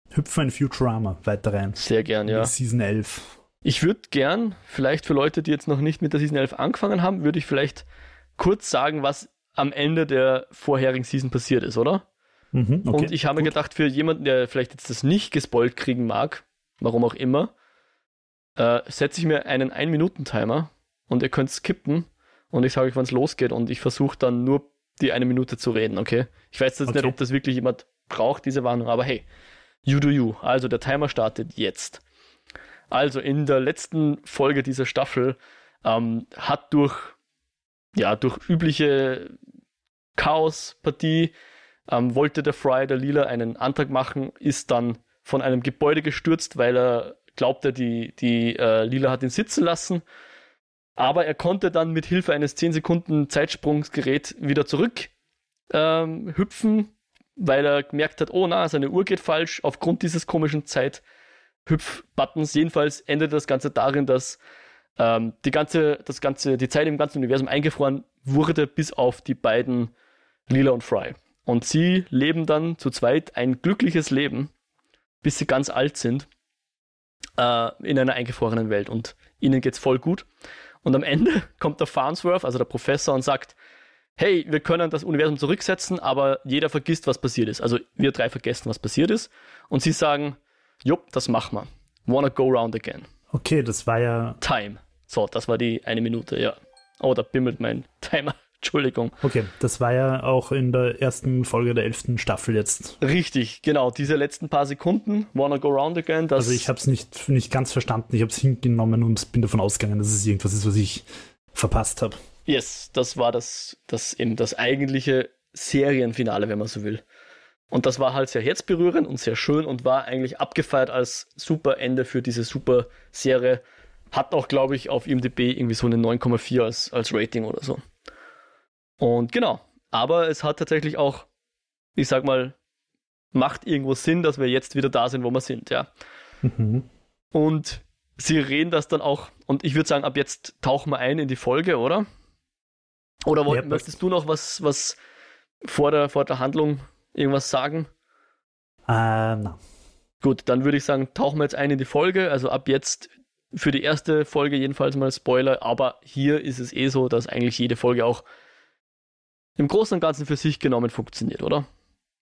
Hüpfen in Futurama weiter rein. Sehr gern, ja. Season 11. Ich würde gern, vielleicht für Leute, die jetzt noch nicht mit der Season 11 angefangen haben, würde ich vielleicht kurz sagen, was am Ende der vorherigen Season passiert ist, oder? Mhm, okay. Und ich habe mir gedacht, für jemanden, der vielleicht jetzt das nicht gespoilt kriegen mag, warum auch immer, äh, setze ich mir einen 1-Minuten-Timer und ihr könnt skippen und ich sage euch, wann es losgeht und ich versuche dann nur die eine Minute zu reden, okay? Ich weiß jetzt nicht, Okay. ob das wirklich jemand braucht, diese Warnung, aber hey, you do you. Also der Timer startet jetzt. Also in der letzten Folge dieser Staffel ähm, hat durch, ja, durch übliche Chaospartie ähm, wollte der Fry, der Lila, einen Antrag machen, ist dann von einem Gebäude gestürzt, weil er glaubte, die, die äh, Lila hat ihn sitzen lassen. Aber er konnte dann mit Hilfe eines 10 Sekunden Zeitsprungsgerät wieder zurück ähm, hüpfen, weil er gemerkt hat, oh na, seine Uhr geht falsch aufgrund dieses komischen Zeithüpf-Buttons. Jedenfalls endete das Ganze darin, dass ähm, die ganze, das ganze, die Zeit im ganzen Universum eingefroren wurde, bis auf die beiden Lila und Fry. Und sie leben dann zu zweit ein glückliches Leben, bis sie ganz alt sind, äh, in einer eingefrorenen Welt. Und ihnen geht's voll gut. Und am Ende kommt der Farnsworth, also der Professor, und sagt, hey, wir können das Universum zurücksetzen, aber jeder vergisst, was passiert ist. Also wir drei vergessen, was passiert ist. Und sie sagen, jupp, das machen wir. Wanna go round again. Okay, das war ja. Time. So, das war die eine Minute, ja. Oh, da bimmelt mein Timer. Entschuldigung. Okay, das war ja auch in der ersten Folge der elften Staffel jetzt. Richtig, genau. Diese letzten paar Sekunden, Wanna Go Round Again, das Also ich habe es nicht, nicht ganz verstanden. Ich habe es hingenommen und bin davon ausgegangen, dass es irgendwas ist, was ich verpasst habe. Yes, das war das, das eben das eigentliche Serienfinale, wenn man so will. Und das war halt sehr herzberührend und sehr schön und war eigentlich abgefeiert als super Ende für diese super Serie. Hat auch, glaube ich, auf IMDb irgendwie so eine 9,4 als, als Rating oder so. Und genau. Aber es hat tatsächlich auch, ich sag mal, macht irgendwo Sinn, dass wir jetzt wieder da sind, wo wir sind, ja. Mhm. Und sie reden das dann auch, und ich würde sagen, ab jetzt tauchen wir ein in die Folge, oder? Oder wollt, Ja, möchtest du noch was, was vor der, vor der Handlung irgendwas sagen? Äh, na. Gut, dann würde ich sagen, tauchen wir jetzt ein in die Folge. Also ab jetzt für die erste Folge jedenfalls mal Spoiler, aber hier ist es eh so, dass eigentlich jede Folge auch im Großen und Ganzen für sich genommen funktioniert, oder?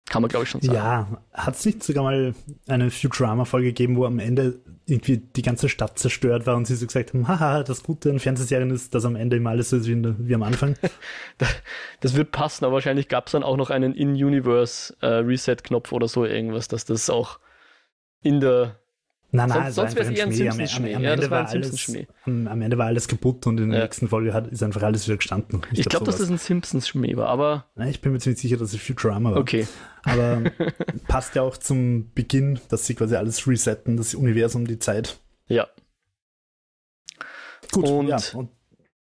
Kann man, glaube ich, schon sagen. Ja, hat es nicht sogar mal eine Futurama-Folge gegeben, wo am Ende irgendwie die ganze Stadt zerstört war und sie so gesagt haben, haha, das Gute an Fernsehserien ist, dass am Ende immer alles so ist wie, wie am Anfang. Das wird passen, aber wahrscheinlich gab es dann auch noch einen In-Universe-Reset-Knopf oder so irgendwas, dass das auch in der. Nein, Sonst- nein, es sonst war wär's einfach eher ein Schmäh. Am, am, Simpsons-Schmäh. am, Ja, Simpsons-Schmäh. am, am Ende war alles kaputt und in der Ja. nächsten Folge hat, ist einfach alles wieder gestanden. Ich glaube, dass das ein Simpsons-Schmäh war, aber Nein, ich bin mir ziemlich sicher, dass es Futurama war. okay. Aber passt ja auch zum Beginn, dass sie quasi alles resetten, das Universum, die Zeit. Ja. Gut, Und- ja. Und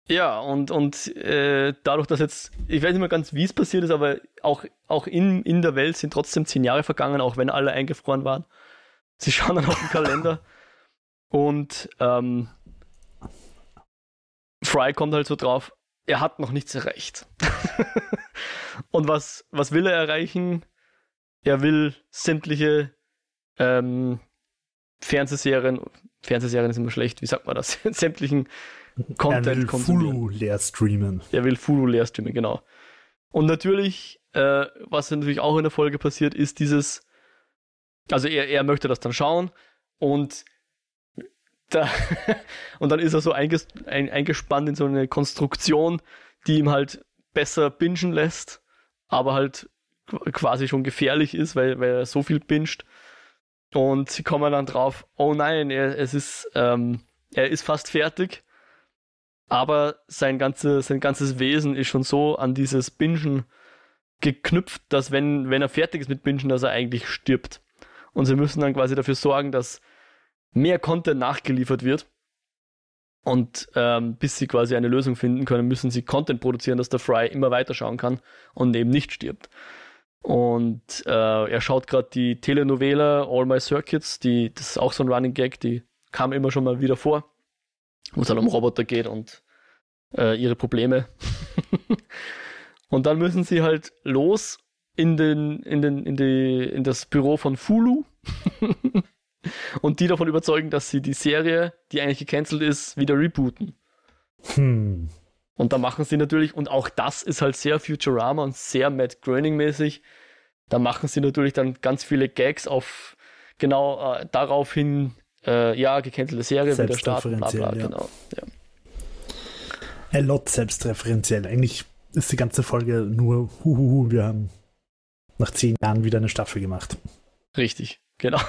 Ja, und, und äh, dadurch, dass jetzt, ich weiß nicht mehr ganz, wie es passiert ist, aber auch, auch in, in der Welt sind trotzdem zehn Jahre vergangen, auch wenn alle eingefroren waren. Sie schauen dann auf den Kalender und ähm, Fry kommt halt so drauf, er hat noch nichts erreicht. und was, was will er erreichen? Er will sämtliche ähm, Fernsehserien, Fernsehserien ist immer schlecht, wie sagt man das? sämtlichen Content er will Fulu leer streamen. Er will Fulu leer streamen, genau. Und natürlich, äh, was natürlich auch in der Folge passiert, ist dieses, also er, er möchte das dann schauen und da, und dann ist er so einges, ein, eingespannt in so eine Konstruktion, die ihm halt besser bingen lässt, aber halt quasi schon gefährlich ist, weil, weil er so viel binscht. Und sie kommen dann drauf, oh nein, er, es ist, ähm, er ist fast fertig aber sein, ganze, sein ganzes Wesen ist schon so an dieses Bingen geknüpft, dass wenn, wenn er fertig ist mit Bingen, dass er eigentlich stirbt. Und sie müssen dann quasi dafür sorgen, dass mehr Content nachgeliefert wird. Und ähm, bis sie quasi eine Lösung finden können, müssen sie Content produzieren, dass der Fry immer weiterschauen kann und eben nicht stirbt. Und äh, er schaut gerade die Telenovela All My Circuits, die, das ist auch so ein Running Gag, die kam immer schon mal wieder vor wo es halt um Roboter geht und äh, ihre Probleme. und dann müssen sie halt los in, den, in, den, in, die, in das Büro von Fulu und die davon überzeugen, dass sie die Serie, die eigentlich gecancelt ist, wieder rebooten. Hm. Und da machen sie natürlich, und auch das ist halt sehr Futurama und sehr Matt Groening-mäßig, da machen sie natürlich dann ganz viele Gags auf genau äh, darauf hin, äh, ja, gecancelte Serie, wieder starten, bla bla, ja. genau. Ja. A lot selbstreferenziell. Eigentlich ist die ganze Folge nur, huhuhu, wir haben nach zehn Jahren wieder eine Staffel gemacht. Richtig, genau.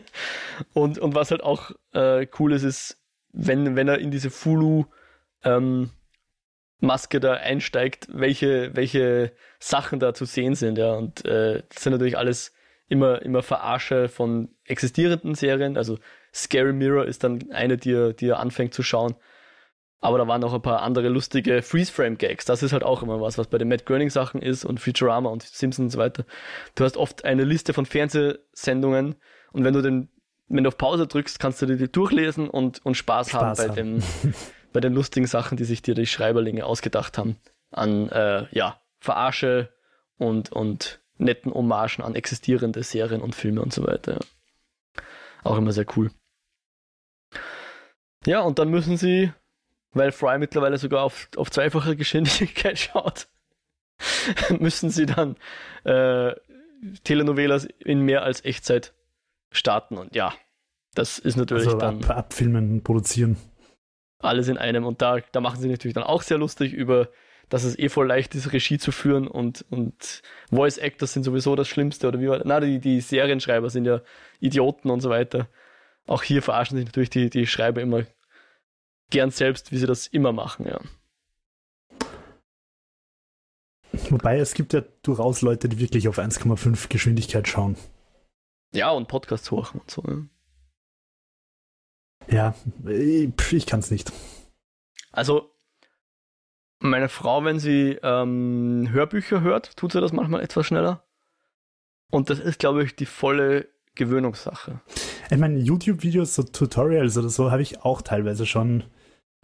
und, und was halt auch äh, cool ist, ist, wenn, wenn er in diese Fulu ähm, Maske da einsteigt, welche, welche Sachen da zu sehen sind, ja. Und äh, das sind natürlich alles immer, immer Verarsche von existierenden Serien. Also Scary Mirror ist dann eine, die er, die er anfängt zu schauen. Aber da waren noch ein paar andere lustige Freeze-Frame-Gags. Das ist halt auch immer was, was bei den Matt Groening-Sachen ist und Futurama und Simpsons und so weiter. Du hast oft eine Liste von Fernsehsendungen und wenn du den, wenn du auf Pause drückst, kannst du die durchlesen und, und Spaß, Spaß haben, bei, Dem, bei den lustigen Sachen, die sich dir die Schreiberlinge ausgedacht haben. An, äh, ja, Verarsche und, und netten Hommagen an existierende Serien und Filme und so weiter. Auch immer sehr cool. Ja, und dann müssen sie, weil Fry mittlerweile sogar auf, auf zweifache Geschwindigkeit schaut, müssen sie dann äh, Telenovelas in mehr als Echtzeit starten. Und ja, das ist natürlich also dann. Ab, abfilmen, produzieren. Alles in einem. Und da, da machen sie natürlich dann auch sehr lustig über, dass es eh voll leicht ist, Regie zu führen und, und Voice Actors sind sowieso das Schlimmste. Oder wie war Na, die, die Serienschreiber sind ja Idioten und so weiter auch hier verarschen sich natürlich die, die Schreiber immer gern selbst, wie sie das immer machen, ja. Wobei es gibt ja durchaus Leute, die wirklich auf 1,5 Geschwindigkeit schauen. Ja, und Podcasts hoch und so. Ja, ja ich, ich kann es nicht. Also, meine Frau, wenn sie ähm, Hörbücher hört, tut sie das manchmal etwas schneller. Und das ist, glaube ich, die volle Gewöhnungssache. Ich meine, YouTube-Videos, so Tutorials oder so, habe ich auch teilweise schon,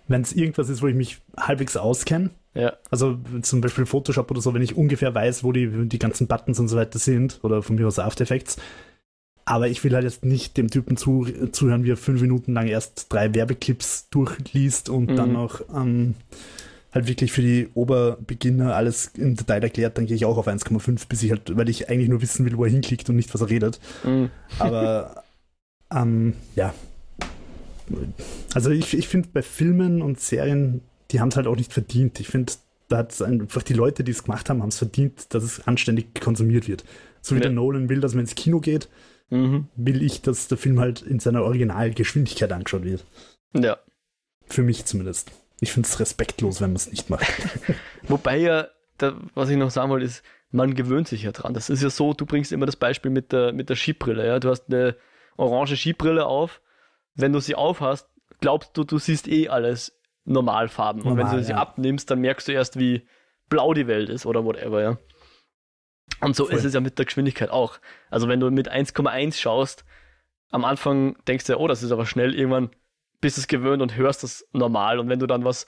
wenn es irgendwas ist, wo ich mich halbwegs auskenne. Ja. Also zum Beispiel Photoshop oder so, wenn ich ungefähr weiß, wo die, die ganzen Buttons und so weiter sind, oder von mir aus After Effects. Aber ich will halt jetzt nicht dem Typen zu, zuhören, wie er fünf Minuten lang erst drei Werbeclips durchliest und mhm. dann noch ähm, halt wirklich für die Oberbeginner alles im Detail erklärt, dann gehe ich auch auf 1,5, bis ich halt, weil ich eigentlich nur wissen will, wo er hinklickt und nicht, was er redet. Mhm. Aber ähm, ja. Also ich, ich finde bei Filmen und Serien, die haben es halt auch nicht verdient. Ich finde, da hat einfach die Leute, die es gemacht haben, haben es verdient, dass es anständig konsumiert wird. So wie ja. der Nolan will, dass man ins Kino geht, mhm. will ich, dass der Film halt in seiner Originalgeschwindigkeit angeschaut wird. Ja. Für mich zumindest. Ich finde es respektlos, wenn man es nicht macht. Wobei ja, da, was ich noch sagen wollte, ist, man gewöhnt sich ja dran. Das ist ja so, du bringst immer das Beispiel mit der, mit der Skibrille. Ja? Du hast eine orange Skibrille auf. Wenn du sie aufhast, glaubst du, du siehst eh alles Normalfarben. und wenn du sie ja. abnimmst, dann merkst du erst, wie blau die Welt ist oder whatever, ja. Und so Voll. ist es ja mit der Geschwindigkeit auch. Also wenn du mit 1,1 schaust, am Anfang denkst du, oh, das ist aber schnell, irgendwann bist du es gewöhnt und hörst das normal. Und wenn du dann was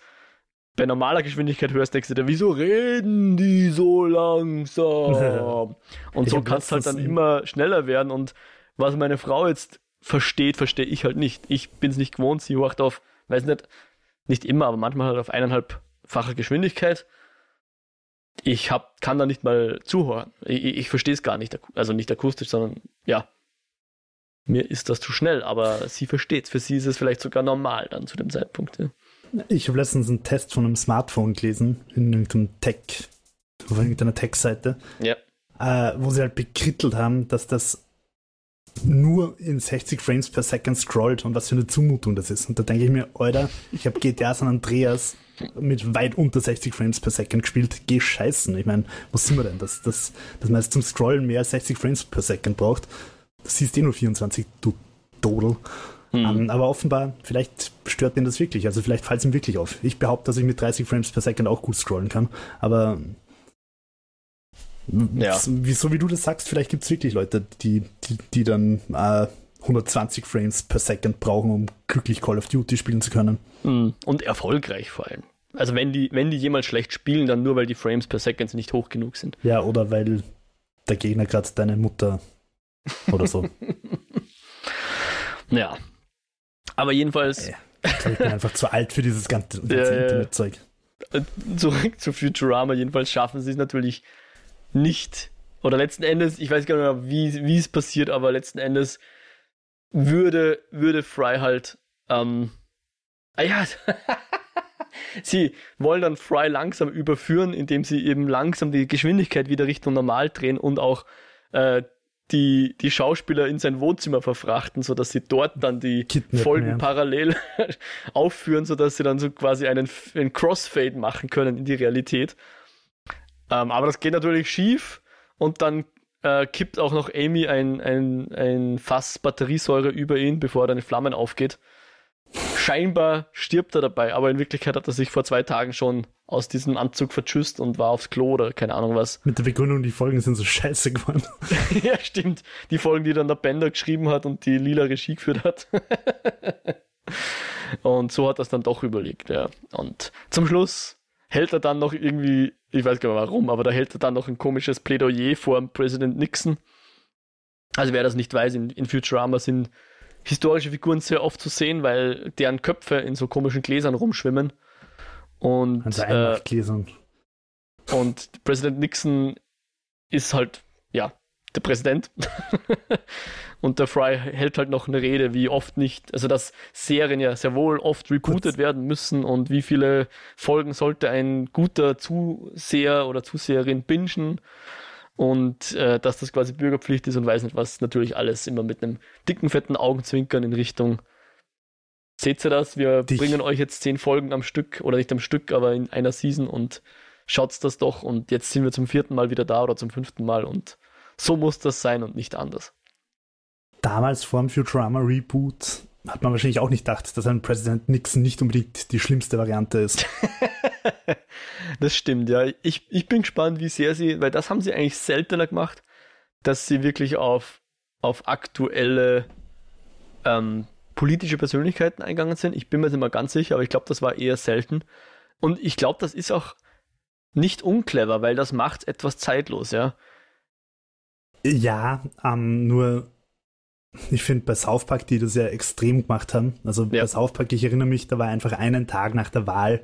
bei normaler Geschwindigkeit hörst, denkst du dir, wieso reden die so langsam? und ich so kannst du halt dann immer schneller werden. Und was meine Frau jetzt versteht, verstehe ich halt nicht. Ich bin es nicht gewohnt, sie wacht auf, weiß nicht, nicht immer, aber manchmal halt auf eineinhalbfacher Geschwindigkeit. Ich hab, kann da nicht mal zuhören. Ich, ich verstehe es gar nicht, also nicht akustisch, sondern ja, mir ist das zu schnell, aber sie versteht es. Für sie ist es vielleicht sogar normal dann zu dem Zeitpunkt. Ja. Ich habe letztens einen Test von einem Smartphone gelesen, in irgendeinem Tech, auf irgendeiner Tech-Seite, ja. äh, wo sie halt bekrittelt haben, dass das nur in 60 Frames per Second scrollt und was für eine Zumutung das ist. Und da denke ich mir, Alter, ich habe GTA San Andreas mit weit unter 60 Frames per Second gespielt. Geh scheißen. Ich meine, was sind wir denn? Dass, dass, dass man jetzt zum Scrollen mehr als 60 Frames per Second braucht. Das siehst eh nur 24, du Dodel. Mhm. Um, ähm, aber offenbar, vielleicht stört ihn das wirklich. Also vielleicht fällt es ihm wirklich auf. Ich behaupte, dass ich mit 30 Frames per Second auch gut scrollen kann. Aber ja. so wie du das sagst, vielleicht gibt es wirklich Leute, die, die, die dann äh, 120 Frames per Second brauchen, um glücklich Call of Duty spielen zu können. Mhm. Und erfolgreich vor allem. Also wenn die, wenn die jemals schlecht spielen, dann nur, weil die Frames per Second nicht hoch genug sind. Ja, oder weil der Gegner gerade deine Mutter oder so. ja. Aber jedenfalls. Ja, ich, glaub, ich bin einfach zu alt für dieses ganze, ganze ja, Internetzeug. Zurück zu Futurama. Jedenfalls schaffen sie es natürlich nicht. Oder letzten Endes, ich weiß gar nicht mehr, wie, wie es passiert, aber letzten Endes würde, würde Fry halt. Ähm, ah ja. sie wollen dann Fry langsam überführen, indem sie eben langsam die Geschwindigkeit wieder Richtung normal drehen und auch äh, die, die Schauspieler in sein Wohnzimmer verfrachten, sodass sie dort dann die Kidnappen, Folgen ja. parallel aufführen, sodass sie dann so quasi einen, einen Crossfade machen können in die Realität. Ähm, aber das geht natürlich schief und dann äh, kippt auch noch Amy ein, ein, ein Fass Batteriesäure über ihn, bevor er dann in Flammen aufgeht. Scheinbar stirbt er dabei, aber in Wirklichkeit hat er sich vor zwei Tagen schon aus diesem Anzug vertschüsst und war aufs Klo oder keine Ahnung was. Mit der Begründung, die Folgen sind so scheiße geworden. ja, stimmt. Die Folgen, die dann der Bender geschrieben hat und die lila Regie geführt hat. und so hat er es dann doch überlegt, ja. Und zum Schluss hält er dann noch irgendwie, ich weiß gar nicht warum, aber da hält er dann noch ein komisches Plädoyer vor Präsident Nixon. Also wer das nicht weiß, in, in Futurama sind historische Figuren sehr oft zu sehen, weil deren Köpfe in so komischen Gläsern rumschwimmen. Und, also äh, Gläsern. und Präsident Nixon ist halt, ja, der Präsident. und der Fry hält halt noch eine Rede, wie oft nicht, also dass Serien ja sehr wohl oft rebootet werden müssen und wie viele Folgen sollte ein guter Zuseher oder Zuseherin bingen und äh, dass das quasi Bürgerpflicht ist und weiß nicht was, natürlich alles immer mit einem dicken, fetten Augenzwinkern in Richtung Seht ihr das? Wir Dich. bringen euch jetzt zehn Folgen am Stück oder nicht am Stück, aber in einer Season und schaut's das doch und jetzt sind wir zum vierten Mal wieder da oder zum fünften Mal und so muss das sein und nicht anders. Damals vor dem Futurama Reboot hat man wahrscheinlich auch nicht gedacht, dass ein Präsident Nixon nicht unbedingt die schlimmste Variante ist. das stimmt, ja. Ich, ich bin gespannt, wie sehr sie, weil das haben sie eigentlich seltener gemacht, dass sie wirklich auf, auf aktuelle ähm, politische Persönlichkeiten eingegangen sind. Ich bin mir nicht mal ganz sicher, aber ich glaube, das war eher selten. Und ich glaube, das ist auch nicht unclever, weil das macht etwas zeitlos, ja. Ja, ähm, nur ich finde bei South Park, die das ja extrem gemacht haben, also ja. bei South Park, ich erinnere mich, da war einfach einen Tag nach der Wahl,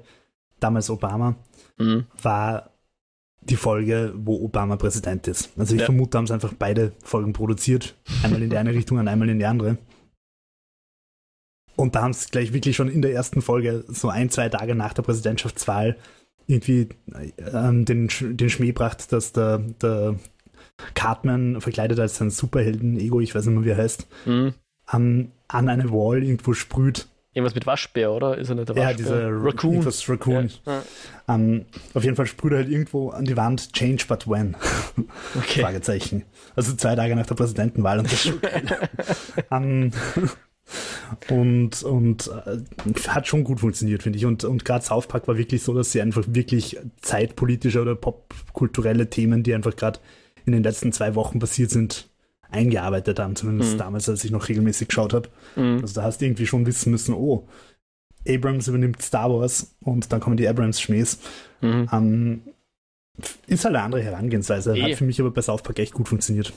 damals Obama, mhm. war die Folge, wo Obama Präsident ist. Also ich ja. vermute, haben sie einfach beide Folgen produziert. Einmal in die eine Richtung und einmal in die andere. Und da haben sie gleich wirklich schon in der ersten Folge, so ein, zwei Tage nach der Präsidentschaftswahl, irgendwie ähm, den, den Schmäh gebracht, dass der, der Cartman verkleidet als ein Superhelden-Ego, ich weiß nicht mehr, wie er heißt, mhm. an, an eine Wall irgendwo sprüht. Irgendwas mit Waschbär, oder? Ist er nicht der Waschbär? Ja, dieser Raccoon. Raccoon. Ja. Um, ähm, auf jeden Fall sprüht er halt irgendwo an die Wand Change but when. Okay. Fragezeichen. Also zwei Tage nach der Präsidentenwahl und das ist schon geil. um, Und, und äh, hat schon gut funktioniert, finde ich. Und, und gerade South Park war wirklich so, dass sie einfach wirklich zeitpolitische oder popkulturelle Themen, die einfach gerade in den letzten zwei Wochen passiert sind, eingearbeitet haben. Zumindest mhm. damals, als ich noch regelmäßig geschaut habe. Mhm. Also da hast du irgendwie schon wissen müssen, oh, Abrams übernimmt Star Wars und dann kommen die Abrams-Schmähs. Mhm. Ähm, ist halt eine andere Herangehensweise. E. Hat für mich aber bei South Park echt gut funktioniert.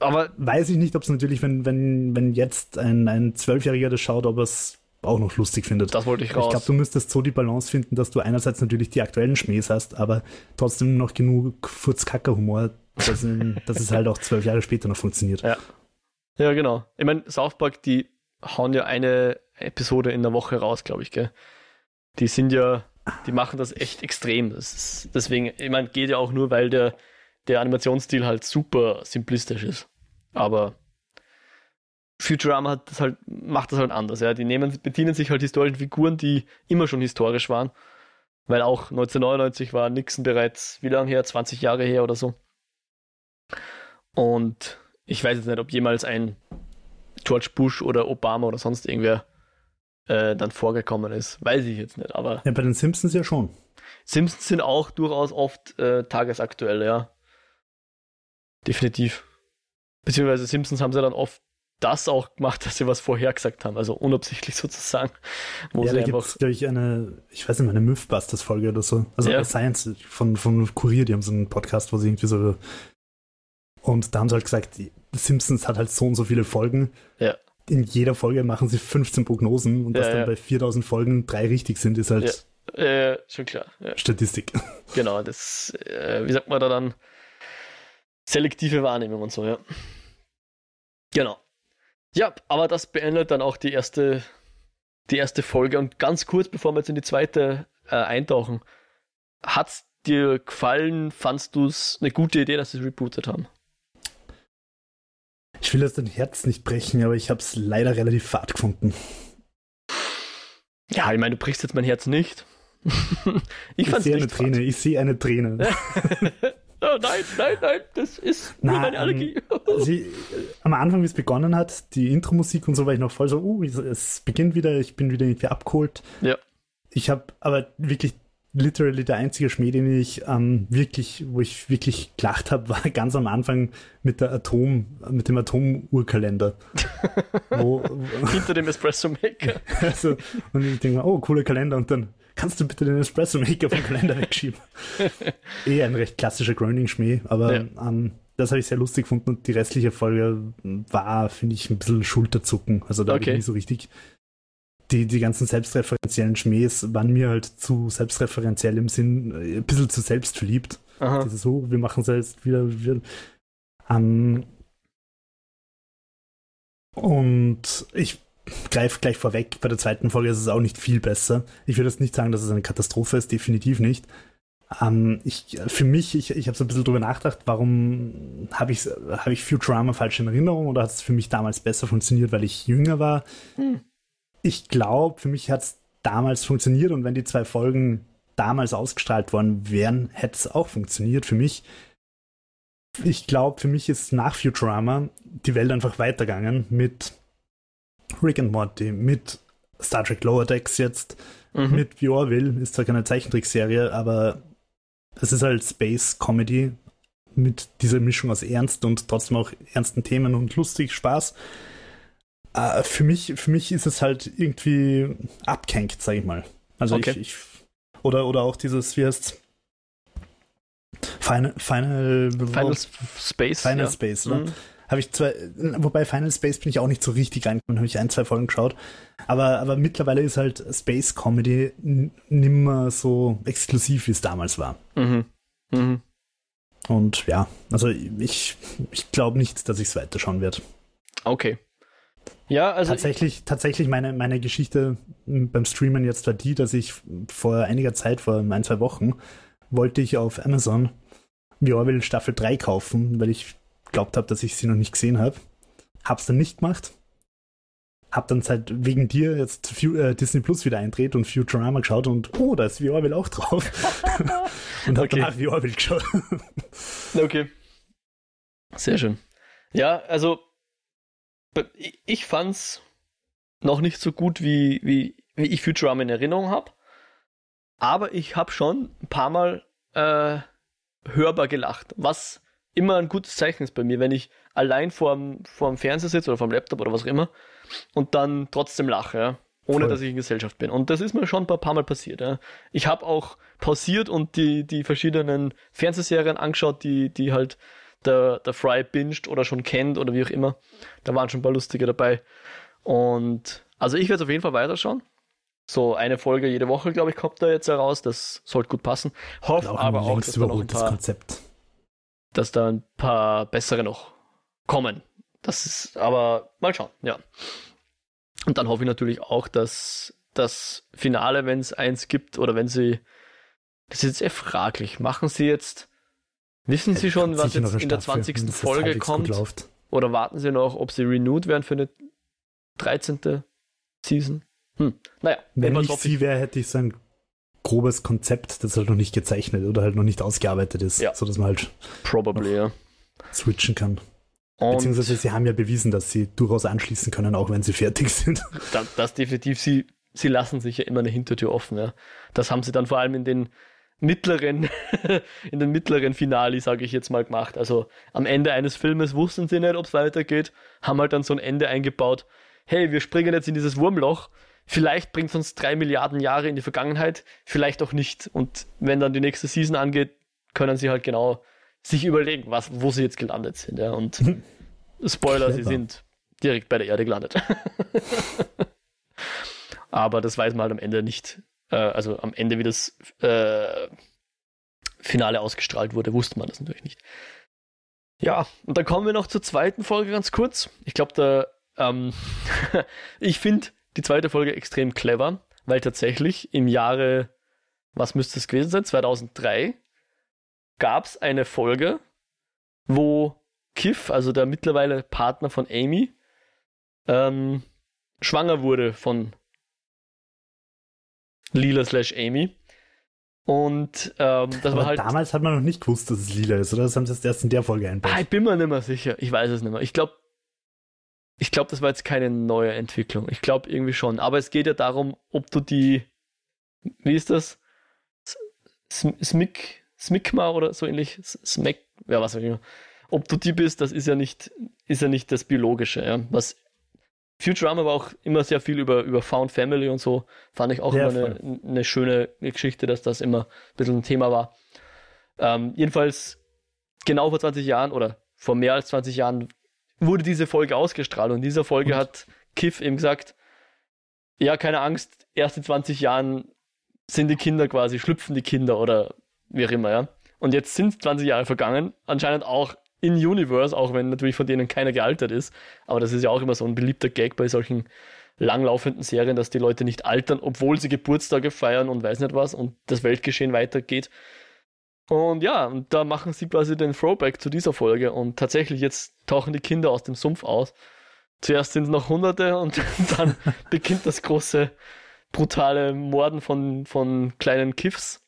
Aber weiß ich nicht, ob es natürlich, wenn, wenn, wenn jetzt ein, ein Zwölfjähriger das schaut, ob es auch noch lustig findet. Das wollte ich raus. Ich glaube, du müsstest so die Balance finden, dass du einerseits natürlich die aktuellen Schmähs hast, aber trotzdem noch genug Furzkacker-Humor, dass, dass es halt auch zwölf Jahre später noch funktioniert. Ja, ja genau. Ich meine, South Park, die hauen ja eine Episode in der Woche raus, glaube ich, gell? Die sind ja, die machen das echt extrem. Das ist, deswegen, ich meine, geht ja auch nur, weil der, der Animationsstil halt super simplistisch ist. Aber Futurama das halt, macht das halt anders. Ja. Die nehmen, bedienen sich halt historischen Figuren, die immer schon historisch waren. Weil auch 1999 war Nixon bereits, wie lange her? 20 Jahre her oder so. Und ich weiß jetzt nicht, ob jemals ein George Bush oder Obama oder sonst irgendwer äh, dann vorgekommen ist. Weiß ich jetzt nicht, aber. Ja, bei den Simpsons ja schon. Simpsons sind auch durchaus oft äh, tagesaktuell, ja. Definitiv. Beziehungsweise Simpsons haben sie dann oft das auch gemacht, dass sie was vorhergesagt haben, also unabsichtlich sozusagen. Wo ja, sie da gibt es, glaube ich, eine, ich weiß nicht, eine Mythbusters-Folge oder so. Also ja. Science von, von Kurier, die haben so einen Podcast, wo sie irgendwie so. Und da haben sie halt gesagt, Simpsons hat halt so und so viele Folgen. Ja. In jeder Folge machen sie 15 Prognosen und ja, dass dann bei 4000 Folgen drei richtig sind, ist halt. Ja, schon klar. Statistik. Genau, das, äh, wie sagt man da dann? Selektive Wahrnehmung und so, ja. Genau. Ja, aber das beendet dann auch die erste, die erste Folge. Und ganz kurz, bevor wir jetzt in die zweite äh, eintauchen, hat's dir gefallen? Fandst du es eine gute Idee, dass sie es rebootet haben? Ich will jetzt dein Herz nicht brechen, aber ich habe es leider relativ fad gefunden. Ja, ich meine, du brichst jetzt mein Herz nicht. ich, ich sehe eine Träne, ich sehe eine Träne. oh, nein, nein, nein, das ist nur meine Allergie. sie, äh, am Anfang, wie es begonnen hat, die Intro-Musik und so, war ich noch voll so, uh, es beginnt wieder, ich bin wieder irgendwie abgeholt. Ja. Ich habe aber wirklich literally der einzige Schmäh, den ich ähm, wirklich, wo ich wirklich gelacht habe, war ganz am Anfang mit der Atom, mit dem Atomuhrkalender. Hinter dem Espresso Maker. also, und ich denke mir, oh, cooler Kalender und dann kannst du bitte den Espresso Maker vom Kalender wegschieben. eh ein recht klassischer Groening-Schmäh, aber ja. ähm, das habe ich sehr lustig gefunden und die restliche Folge war, finde ich, ein bisschen Schulterzucken. Also da okay. habe ich nicht so richtig. Die, die ganzen selbstreferenziellen Schmähs waren mir halt zu selbstreferenziell im Sinn, äh, ein bisschen zu selbstverliebt. Aha. Dieses, so, wir machen es jetzt wieder. Wir, ähm, und ich greife gleich vorweg, bei der zweiten Folge ist es auch nicht viel besser. Ich würde jetzt nicht sagen, dass es eine Katastrophe ist, definitiv nicht. Ähm, ich, für mich, ich, ich habe so ein bisschen drüber nachgedacht, warum habe ich, hab ich Futurama falsch in Erinnerung oder hat es für mich damals besser funktioniert, weil ich jünger war? Hm. Ich glaube, für mich hat es damals funktioniert und wenn die zwei Folgen damals ausgestrahlt worden wären, hätte es auch funktioniert für mich. Ich glaube, für mich ist nach Futurama die Welt einfach weitergegangen mit Rick and Morty, mit Star Trek Lower Decks jetzt, mhm. mit Wie Orville, ist zwar keine Zeichentrickserie, aber es ist halt Space Comedy mit dieser Mischung aus Ernst und trotzdem auch ernsten Themen und lustig, Spaß. Uh, für, mich, für mich ist es halt irgendwie abgehängt, sag ich mal. Also okay. ich, ich, oder, oder auch dieses, wie heißt Final, Final, Final Space. Final ja. Space, ne? Mhm. Habe ich zwar, wobei Final Space bin ich auch nicht so richtig reingekommen, habe ich ein, zwei Folgen geschaut. Aber, aber mittlerweile ist halt Space Comedy nimmer so exklusiv, wie es damals war. Mhm. Mhm. Und ja, also ich, ich glaube nicht, dass ich es weiterschauen werde. Okay. Ja, also. Tatsächlich, tatsächlich meine, meine Geschichte beim Streamen jetzt war die, dass ich vor einiger Zeit, vor ein, zwei Wochen, wollte ich auf Amazon The Orville Staffel 3 kaufen, weil ich geglaubt habe, dass ich sie noch nicht gesehen habe. Hab's dann nicht gemacht. Hab dann seit wegen dir jetzt äh, Disney Plus wieder eindreht und Futurama geschaut und oh, da ist The Orville auch drauf. und hab okay. danach The Orville geschaut. okay. Sehr schön. Ja, also ich fand's noch nicht so gut, wie, wie, wie ich Futurama in Erinnerung habe. Aber ich habe schon ein paar Mal äh, hörbar gelacht, was immer ein gutes Zeichen ist bei mir, wenn ich allein vorm, vorm Fernseher sitze oder vorm Laptop oder was auch immer und dann trotzdem lache, ja, ohne Voll. dass ich in Gesellschaft bin. Und das ist mir schon ein paar Mal passiert. Ja. Ich habe auch pausiert und die, die verschiedenen Fernsehserien angeschaut, die, die halt der, der Fry binged oder schon kennt oder wie auch immer. Da waren schon ein paar lustige dabei. Und also ich werde es auf jeden Fall weiterschauen. So eine Folge jede Woche, glaube ich, kommt da jetzt heraus. Das sollte gut passen. Hoffe aber auch, dass da noch ein paar, Konzept. dass da ein paar bessere noch kommen. Das ist aber mal schauen, ja. Und dann hoffe ich natürlich auch, dass das Finale, wenn es eins gibt, oder wenn sie, das ist jetzt eher fraglich, machen sie jetzt, wissen sie schon, was jetzt in der 20. Folge kommt? Oder warten sie noch, ob sie renewed werden für eine 13. Season? Hm. Naja. Wenn ich sie wäre, hätte ich so ein grobes Konzept, das halt noch nicht gezeichnet oder halt noch nicht ausgearbeitet ist, ja. sodass man halt Probably, ja. switchen kann. Und Beziehungsweise sie haben ja bewiesen, dass sie durchaus anschließen können, auch wenn sie fertig sind. Das, das definitiv, sie, sie lassen sich ja immer eine Hintertür offen. Ja. Das haben sie dann vor allem in den mittleren, in den mittleren Finali, sage ich jetzt mal, gemacht. Also am Ende eines Filmes wussten sie nicht, ob es weitergeht, haben halt dann so ein Ende eingebaut. Hey, wir springen jetzt in dieses Wurmloch. Vielleicht bringt es uns drei Milliarden Jahre in die Vergangenheit, vielleicht auch nicht. Und wenn dann die nächste Season angeht, können sie halt genau sich überlegen, was, wo sie jetzt gelandet sind. Ja. Und Spoiler, sie sind direkt bei der Erde gelandet. Aber das weiß man halt am Ende nicht. Äh, also am Ende, wie das äh, Finale ausgestrahlt wurde, wusste man das natürlich nicht. Ja, und dann kommen wir noch zur zweiten Folge ganz kurz. Ich glaube, da, ähm, ich finde die zweite Folge extrem clever, weil tatsächlich im Jahre, was müsste es gewesen sein, 2003, gab es eine Folge, wo Kiff, also der mittlerweile Partner von Amy, ähm, schwanger wurde von Lila slash Amy. Und ähm, das Aber war halt. Damals hat man noch nicht gewusst, dass es lila ist, oder? Das haben sie erst in der Folge einbaut. Ah, ich bin mir nicht mehr sicher. Ich weiß es nicht mehr. Ich glaube, ich glaube, das war jetzt keine neue Entwicklung. Ich glaube irgendwie schon. Aber es geht ja darum, ob du die. Wie ist das? Smick, Smikma oder so ähnlich, Smack, ja, was auch immer. Ob du die bist, das ist ja nicht, ist ja nicht das Biologische, ja. Was Futurama war auch immer sehr viel über, über Found Family und so. Fand ich auch ja, immer eine, eine, schöne Geschichte, dass das immer ein bisschen ein Thema war. Ähm, jedenfalls, genau vor 20 Jahren oder vor mehr als 20 Jahren wurde diese Folge ausgestrahlt und in dieser Folge und? hat Kiff eben gesagt, ja, keine Angst, erst in 20 Jahren sind die Kinder quasi, schlüpfen die Kinder oder wie auch immer, ja. Und jetzt sind 20 Jahre vergangen, anscheinend auch in Universe, auch wenn natürlich von denen keiner gealtert ist. Aber das ist ja auch immer so ein beliebter Gag bei solchen langlaufenden Serien, dass die Leute nicht altern, obwohl sie Geburtstage feiern und weiß nicht was und das Weltgeschehen weitergeht. Und ja, und da machen sie quasi den Throwback zu dieser Folge und tatsächlich jetzt tauchen die Kinder aus dem Sumpf aus. Zuerst sind es noch Hunderte und dann beginnt das große, brutale Morden von, von kleinen Kiffs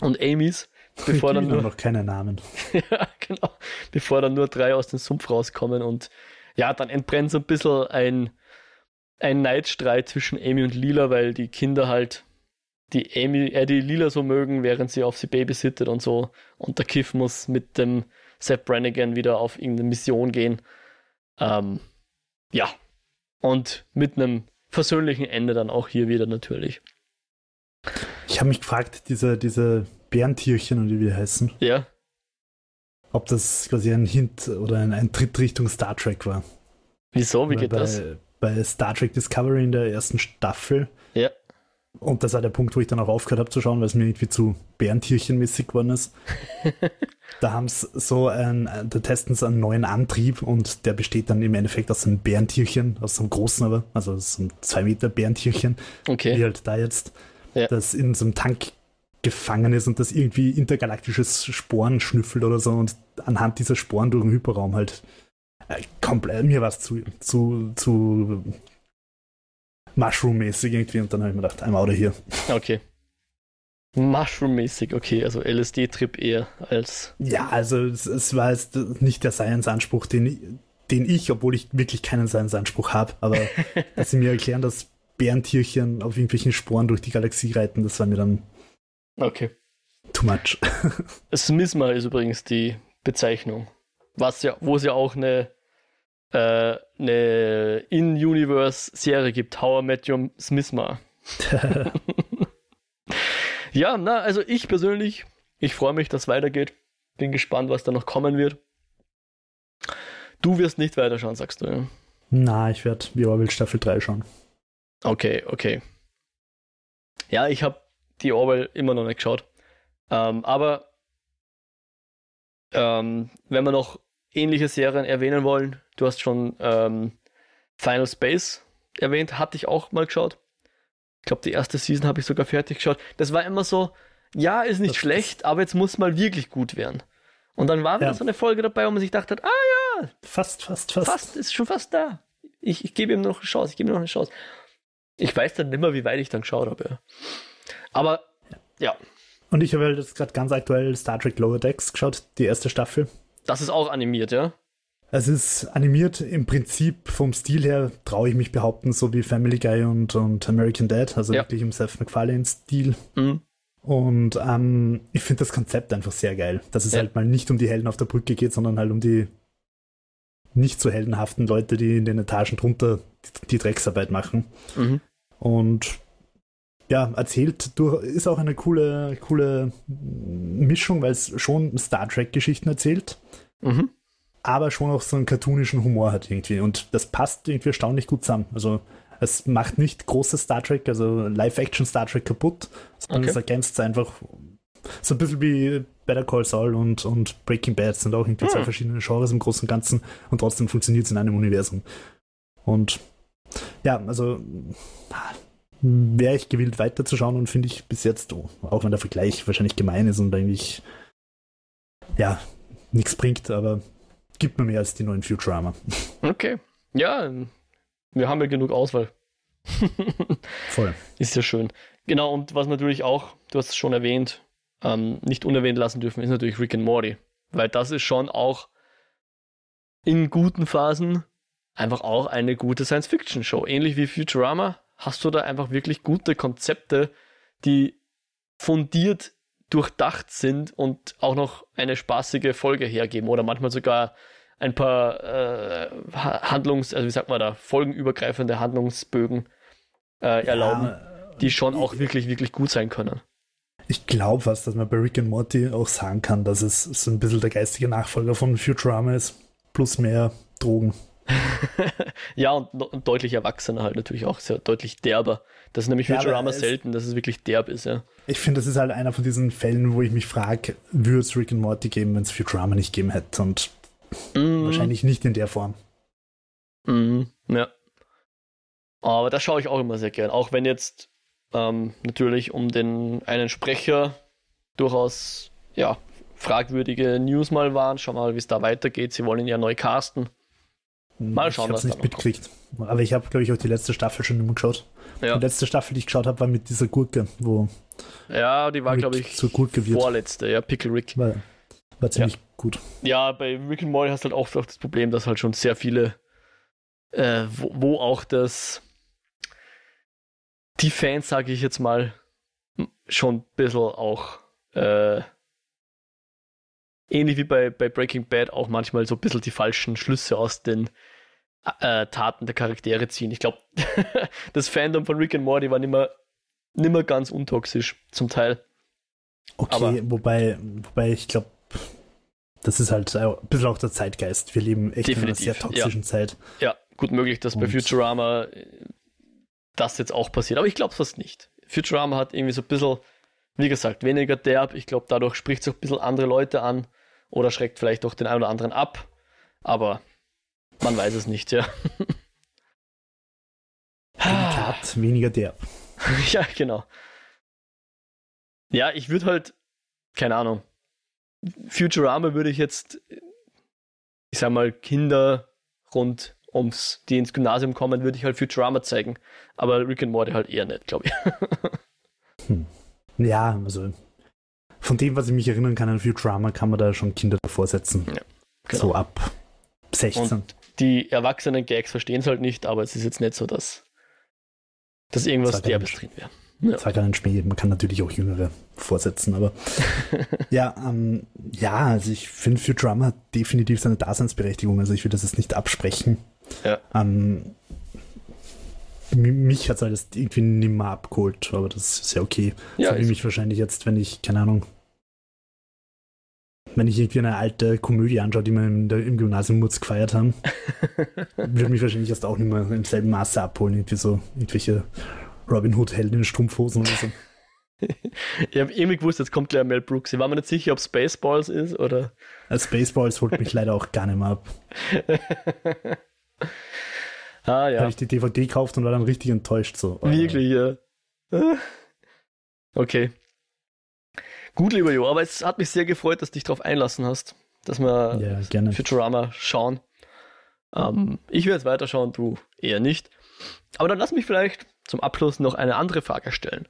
und Amy's, bevor dann nur noch keine Namen. ja, genau, bevor dann nur drei aus dem Sumpf rauskommen und ja, dann entbrennt so ein bisschen ein, ein Neidstreit zwischen Amy und Lila, weil die Kinder halt die Amy, äh, die Lila so mögen, während sie auf sie babysittet und so. Und der Kiff muss mit dem Sepp Brannigan wieder auf irgendeine Mission gehen. Ähm, ja. Und mit einem versöhnlichen Ende dann auch hier wieder natürlich. Ich habe mich gefragt, diese, diese Bärentierchen und wie die heißen. Ja. Ob das quasi ein Hint oder ein, ein Tritt Richtung Star Trek war. Wieso? Wie Weil geht bei, das? Bei Star Trek Discovery in der ersten Staffel. Ja. Und das war der Punkt, wo ich dann auch aufgehört habe zu schauen, weil es mir irgendwie zu Bärentierchenmäßig geworden ist. da haben es so ein, da testen sie einen neuen Antrieb und der besteht dann im Endeffekt aus einem Bärentierchen, aus einem großen aber, also so einem 2 Meter Bärentierchen. Okay. Wie halt da jetzt ja. das in so einem Tank gefangen ist und das irgendwie intergalaktisches Sporen schnüffelt oder so und anhand dieser Sporen durch den Hyperraum halt äh, komplett, mir war es zu, zu, zu Mushroom-mäßig irgendwie und dann habe ich mir gedacht, einmal oder hier. Okay. Mushroom-mäßig, okay, also LSD-Trip eher als. Ja, also es, es war jetzt nicht der Science-Anspruch, den den ich, obwohl ich wirklich keinen Seinsanspruch habe, aber dass sie mir erklären, dass Bärentierchen auf irgendwelchen Sporen durch die Galaxie reiten, das war mir dann Okay. too much. Smithma ist übrigens die Bezeichnung. Was ja, wo es ja auch eine, äh, eine In-Universe-Serie gibt, How I Met Your Smithma. Ja, na, also ich persönlich, ich freue mich, dass es weitergeht. Bin gespannt, was da noch kommen wird. Du wirst nicht weiterschauen, sagst du. Ja? Na, ich werde The Orville Staffel 3 schauen. Okay, okay. Ja, ich habe die Orwell immer noch nicht geschaut. Ähm, aber ähm, wenn wir noch ähnliche Serien erwähnen wollen, du hast schon ähm, Final Space erwähnt, hatte ich auch mal geschaut. Ich glaube, die erste Season habe ich sogar fertig geschaut. Das war immer so, ja, ist nicht Das- schlecht, aber jetzt muss mal wirklich gut werden. Und dann war wieder Ja. so eine Folge dabei, wo man sich gedacht hat, ah Fast, fast, fast. fast, ist schon fast da. Ich, ich gebe ihm noch eine Chance, ich gebe ihm noch eine Chance. Ich weiß dann nicht mehr, wie weit ich dann geschaut habe. Ja. Aber ja, Und ich habe halt jetzt gerade ganz aktuell Star Trek Lower Decks geschaut, die erste Staffel. das ist auch animiert, ja. Es ist animiert im Prinzip vom Stil her, traue ich mich behaupten, so wie Family Guy und, und American Dad, also Ja. wirklich im Seth MacFarlane-Stil. Mhm. Und ähm, ich finde das Konzept einfach sehr geil, dass es Ja. halt mal nicht um die Helden auf der Brücke geht, sondern halt um die nicht so heldenhaften Leute, die in den Etagen drunter die, die Drecksarbeit machen. Mhm. Und ja, erzählt durch, ist auch eine coole, coole Mischung, weil es schon Star Trek-Geschichten erzählt, Mhm. aber schon auch so einen cartoonischen Humor hat irgendwie. Und das passt irgendwie erstaunlich gut zusammen. Also es macht nicht großes Star Trek, also Live-Action Star Trek kaputt, sondern Okay. es ergänzt es einfach so ein bisschen wie Better Call Saul und, und Breaking Bad sind auch irgendwie zwei Hm. verschiedene Genres im Großen und Ganzen und trotzdem funktioniert es in einem Universum. Und ja, also wäre ich gewillt weiterzuschauen und finde ich bis jetzt, oh, auch wenn der Vergleich wahrscheinlich gemein ist und eigentlich ja, nichts bringt, aber gibt mir mehr als die neuen Futurama. Okay. Ja, wir haben ja genug Auswahl. Voll. ist ja schön. Genau, und was natürlich auch, du hast es schon erwähnt, ähm, nicht unerwähnt lassen dürfen, ist natürlich Rick and Morty. Weil das ist schon auch in guten Phasen einfach auch eine gute Science-Fiction-Show. Ähnlich wie Futurama hast du da einfach wirklich gute Konzepte, die fundiert durchdacht sind und auch noch eine spaßige Folge hergeben oder manchmal sogar ein paar äh, Ha- Handlungs-, also wie sagt man da, folgenübergreifende Handlungsbögen äh, erlauben, Ja, die schon auch wirklich, wirklich gut sein können. ich glaube fast, dass man bei Rick and Morty auch sagen kann, dass es so ein bisschen der geistige Nachfolger von Futurama ist. Plus mehr Drogen. ja, und, und deutlich erwachsener halt natürlich auch, sehr deutlich derber. Das ist nämlich Ja, Futurama selten, dass es wirklich derb ist, ja. Ich finde, das ist halt einer von diesen Fällen, wo ich mich frage, würde es Rick and Morty geben, wenn es Futurama nicht gegeben hätte? Und Mhm. wahrscheinlich nicht in der Form. Mhm, ja. Aber das schaue ich auch immer sehr gern. Auch wenn jetzt ähm, natürlich um den einen Sprecher durchaus ja, fragwürdige News mal waren. Schauen wir mal, wie es da weitergeht. Sie wollen ihn ja neu casten. Mal schauen, ich habe was nicht noch mitgekriegt. Aber ich habe, glaube ich, auch die letzte Staffel schon immer geschaut. Ja, Die letzte Staffel, die ich geschaut habe, war mit dieser Gurke, wo ja die war, glaube ich, zur Gurke wird. vorletzte, ja, Pickle Rick. war, war ziemlich gut. Ja, bei Rick and Morty hast du halt auch das Problem, dass halt schon sehr viele, äh, wo, wo auch das, die Fans, sage ich jetzt mal, schon ein bisschen auch, äh, ähnlich wie bei, bei Breaking Bad, auch manchmal so ein bisschen die falschen Schlüsse aus den äh, Taten der Charaktere ziehen. Ich glaube, das Fandom von Rick and Morty war nimmer, nimmer ganz untoxisch, zum Teil. Okay, Aber- wobei, wobei ich glaube, das ist halt ein bisschen auch der Zeitgeist. Wir leben echt in einer sehr toxischen Zeit. Ja, gut möglich, dass bei Und- Futurama äh, das jetzt auch passiert. Aber ich glaube fast nicht. Futurama hat irgendwie so ein bisschen, wie gesagt, weniger derb. Ich glaube, dadurch spricht es auch ein bisschen andere Leute an oder schreckt vielleicht auch den einen oder anderen ab. Aber man weiß es nicht, ja. Delikat, weniger derb. ja, genau. Ja, ich würde halt, keine Ahnung, Futurama würde ich jetzt, ich sag mal, Kinder rund ums, die ins Gymnasium kommen, würde ich halt Futurama zeigen. Aber Rick and Morty halt eher nicht, glaube ich. Ja, also von dem, was ich mich erinnern kann an Futurama, kann man da schon Kinder davor setzen. Ja, genau. So ab 16. Und die erwachsenen Gags verstehen es halt nicht, aber es ist jetzt nicht so, dass, dass irgendwas derbes drin wäre. Ja. Sag einen Schmäh, man kann natürlich auch Jüngere vorsetzen, aber ja, ähm, ja, also ich finde Futurama hat definitiv seine Daseinsberechtigung, also ich will das jetzt nicht absprechen. Ja. Ähm, mich hat es halt irgendwie nimmer abgeholt, aber das ist ja okay. Ja, so wie mich wahrscheinlich jetzt, wenn ich, keine Ahnung, wenn ich irgendwie eine alte Komödie anschaue, die wir im, im Gymnasium Mutz gefeiert haben, würde mich wahrscheinlich jetzt auch nicht mehr im selben Maße abholen, irgendwie so irgendwelche Robin Hood Helden in Strumpfhosen oder so. Ich habe irgendwie gewusst, jetzt kommt gleich Mel Brooks. Ich war mir nicht sicher, ob Spaceballs ist oder. Spaceballs holt mich leider auch gar nicht mehr ab. Ah ja, habe ich die DVD gekauft und war dann richtig enttäuscht. So. wirklich, ja. Okay. Gut, lieber Jo, aber es hat mich sehr gefreut, dass du dich darauf einlassen hast, dass wir Ja, gerne. Futurama schauen. Ähm, ich werde es weiterschauen, du eher nicht. Aber dann lass mich vielleicht zum Abschluss noch eine andere Frage stellen.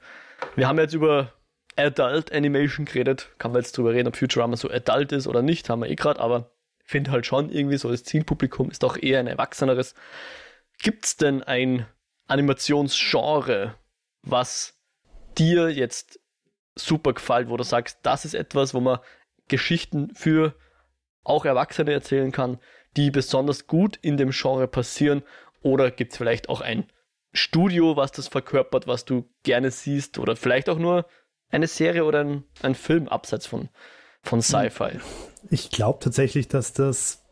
Wir haben jetzt über Adult Animation geredet. Kann man jetzt drüber reden, ob Futurama so adult ist oder nicht, haben wir eh gerade, aber ich finde halt schon irgendwie so, das Zielpublikum ist doch eher ein erwachseneres. Gibt es denn ein Animationsgenre, was dir jetzt super gefällt, wo du sagst, das ist etwas, wo man Geschichten für auch Erwachsene erzählen kann, die besonders gut in dem Genre passieren? Oder gibt es vielleicht auch ein Studio, was das verkörpert, was du gerne siehst? Oder vielleicht auch nur eine Serie oder ein, ein Film abseits von, von Sci-Fi? Ich glaube tatsächlich, dass das,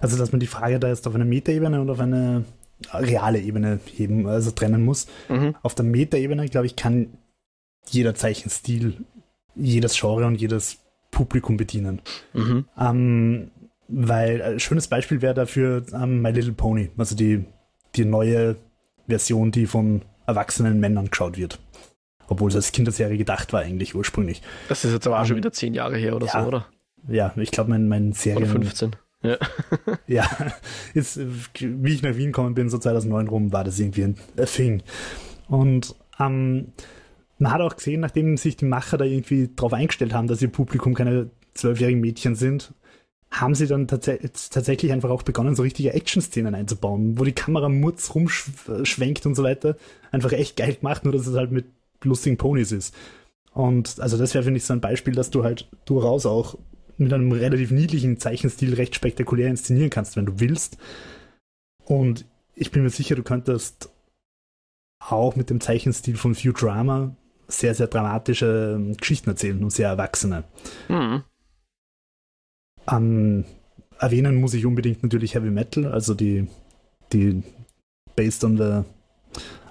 also dass man die Frage da jetzt auf eine Metaebene und auf eine reale Ebene heben, also trennen muss. Mhm. Auf der Metaebene, glaube ich, kann jeder Zeichenstil, jedes Genre und jedes Publikum bedienen. Mhm. Ähm, weil ein schönes Beispiel wäre dafür ähm, My Little Pony, also die, die neue Version, die von erwachsenen Männern geschaut wird. Obwohl es als Kinderserie gedacht war eigentlich ursprünglich. Das ist jetzt aber auch Ähm, schon wieder zehn Jahre her oder ja, so, oder? Ja, ich glaube, mein, mein Oder Serien... 15. Ja. Ja, ist, äh, wie ich nach Wien gekommen bin, so 2009 rum, war das irgendwie ein a Thing. Und ähm, man hat auch gesehen, nachdem sich die Macher da irgendwie darauf eingestellt haben, dass ihr Publikum keine zwölfjährigen Mädchen sind, haben sie dann tats tatsächlich einfach auch begonnen, so richtige Action-Szenen einzubauen, wo die Kamera murz rumschwenkt und so weiter. Einfach echt geil gemacht, nur dass es halt mit lustigen Ponys ist. Und also das wäre, finde ich, so ein Beispiel, dass du halt durchaus auch mit einem relativ niedlichen Zeichenstil recht spektakulär inszenieren kannst, wenn du willst. Und ich bin mir sicher, du könntest auch mit dem Zeichenstil von Futurama sehr, sehr dramatische ähm, Geschichten erzählen und sehr erwachsene. Mhm. Ähm, erwähnen muss ich unbedingt natürlich Heavy Metal, also die, die based on the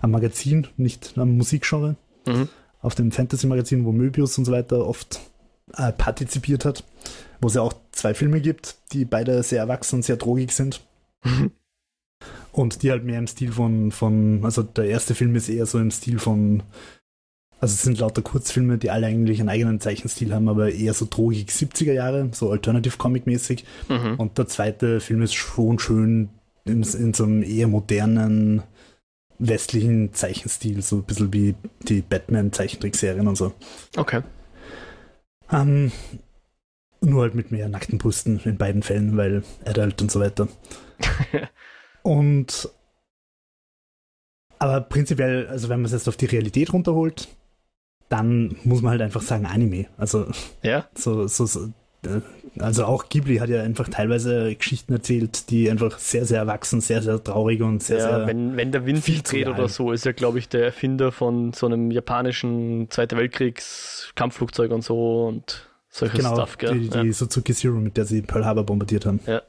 am Magazin, nicht am Musikgenre, Mhm. auf dem Fantasy-Magazin, wo Möbius und so weiter oft äh, partizipiert hat, wo es ja auch zwei Filme gibt, die beide sehr erwachsen und sehr drogig sind. Und die halt mehr im Stil von, von, also der erste Film ist eher so im Stil von, also es sind lauter Kurzfilme, die alle eigentlich einen eigenen Zeichenstil haben, aber eher so drogig 70er Jahre, so Alternative Comic mäßig. Mhm. Und der zweite Film ist schon schön in, in so einem eher modernen westlichen Zeichenstil, so ein bisschen wie die Batman-Zeichentrickserien und so. Okay. Ähm, nur halt mit mehr nackten Brüsten in beiden Fällen, weil Adult und so weiter. und aber prinzipiell, also wenn man es jetzt auf die Realität runterholt, dann muss man halt einfach sagen Anime. Also Ja. so, so, so also auch Ghibli hat ja einfach teilweise Geschichten erzählt, die einfach sehr, sehr erwachsen, sehr, sehr traurig und sehr, ja, sehr wenn, wenn der Wind viel dreht oder so, ist er, glaube ich, der Erfinder von so einem japanischen Zweiter Weltkriegs Kampfflugzeug und so und solches genau Stuff, gell? die, die Suzuki Zero, mit der sie Pearl Harbor bombardiert haben. ja.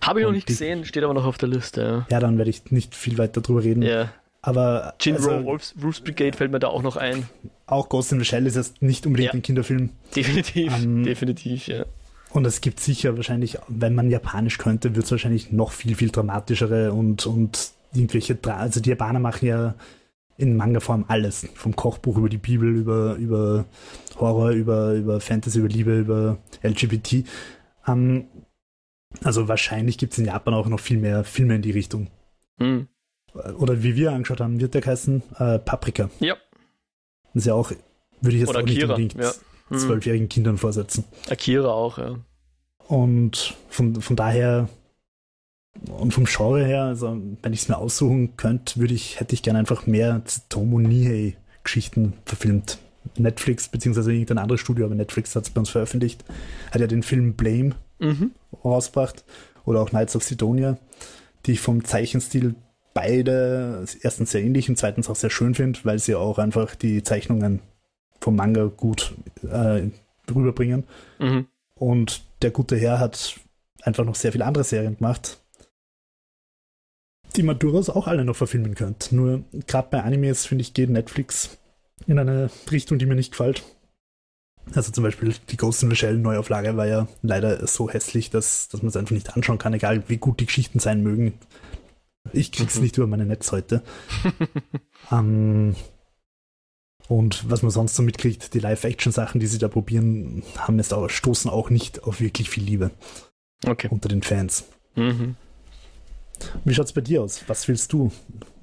Habe ich noch nicht die- gesehen, steht aber noch auf der Liste. Ja, dann werde ich nicht viel weiter drüber reden. Ja. ja. Aber Jinro also, Wolfs, Wolf's Brigade fällt mir da auch noch ein. Auch Ghost in the Shell ist jetzt nicht unbedingt Ja. ein Kinderfilm. Definitiv, Ähm, definitiv, ja. Und es gibt sicher wahrscheinlich, wenn man Japanisch könnte, wird es wahrscheinlich noch viel, viel dramatischere und, und irgendwelche, Dra also die Japaner machen ja in Manga-Form alles. Vom Kochbuch über die Bibel, über, über Horror, über, über Fantasy, über Liebe, über LGBT. Ähm, also wahrscheinlich gibt es in Japan auch noch viel mehr Filme in die Richtung. Hm. Oder wie wir angeschaut haben, wird der heißen äh, Paprika. Ja. Das ist ja auch, würde ich jetzt Oder auch nicht Akira, unbedingt ja. Hm. zwölfjährigen Kindern vorsetzen. Akira auch, ja. Und von, von daher und vom Genre her, also wenn ich es mir aussuchen könnte, würde ich, hätte ich gerne einfach mehr Tomo Nihei-Geschichten verfilmt. Netflix, beziehungsweise irgendein anderes Studio, aber Netflix hat es bei uns veröffentlicht, hat ja den Film Blame mhm. rausgebracht oder auch Knights of Sidonia, die ich vom Zeichenstil beide erstens sehr ähnlich und zweitens auch sehr schön finde, weil sie auch einfach die Zeichnungen vom Manga gut äh, rüberbringen. Mhm. Und der gute Herr hat einfach noch sehr viele andere Serien gemacht, die man durchaus auch alle noch verfilmen könnte. Nur gerade bei Animes, finde ich, geht Netflix in eine Richtung, die mir nicht gefällt. Also zum Beispiel die Ghost in the Shell Neuauflage war ja leider so hässlich, dass, dass man es einfach nicht anschauen kann, egal wie gut die Geschichten sein mögen. Ich krieg's mhm. nicht über meine Netz heute. ähm, und was man sonst so mitkriegt, die Live-Action-Sachen, die sie da probieren, haben jetzt auch, stoßen auch nicht auf wirklich viel Liebe okay. unter den Fans. Mhm. Wie schaut's bei dir aus? Was willst du?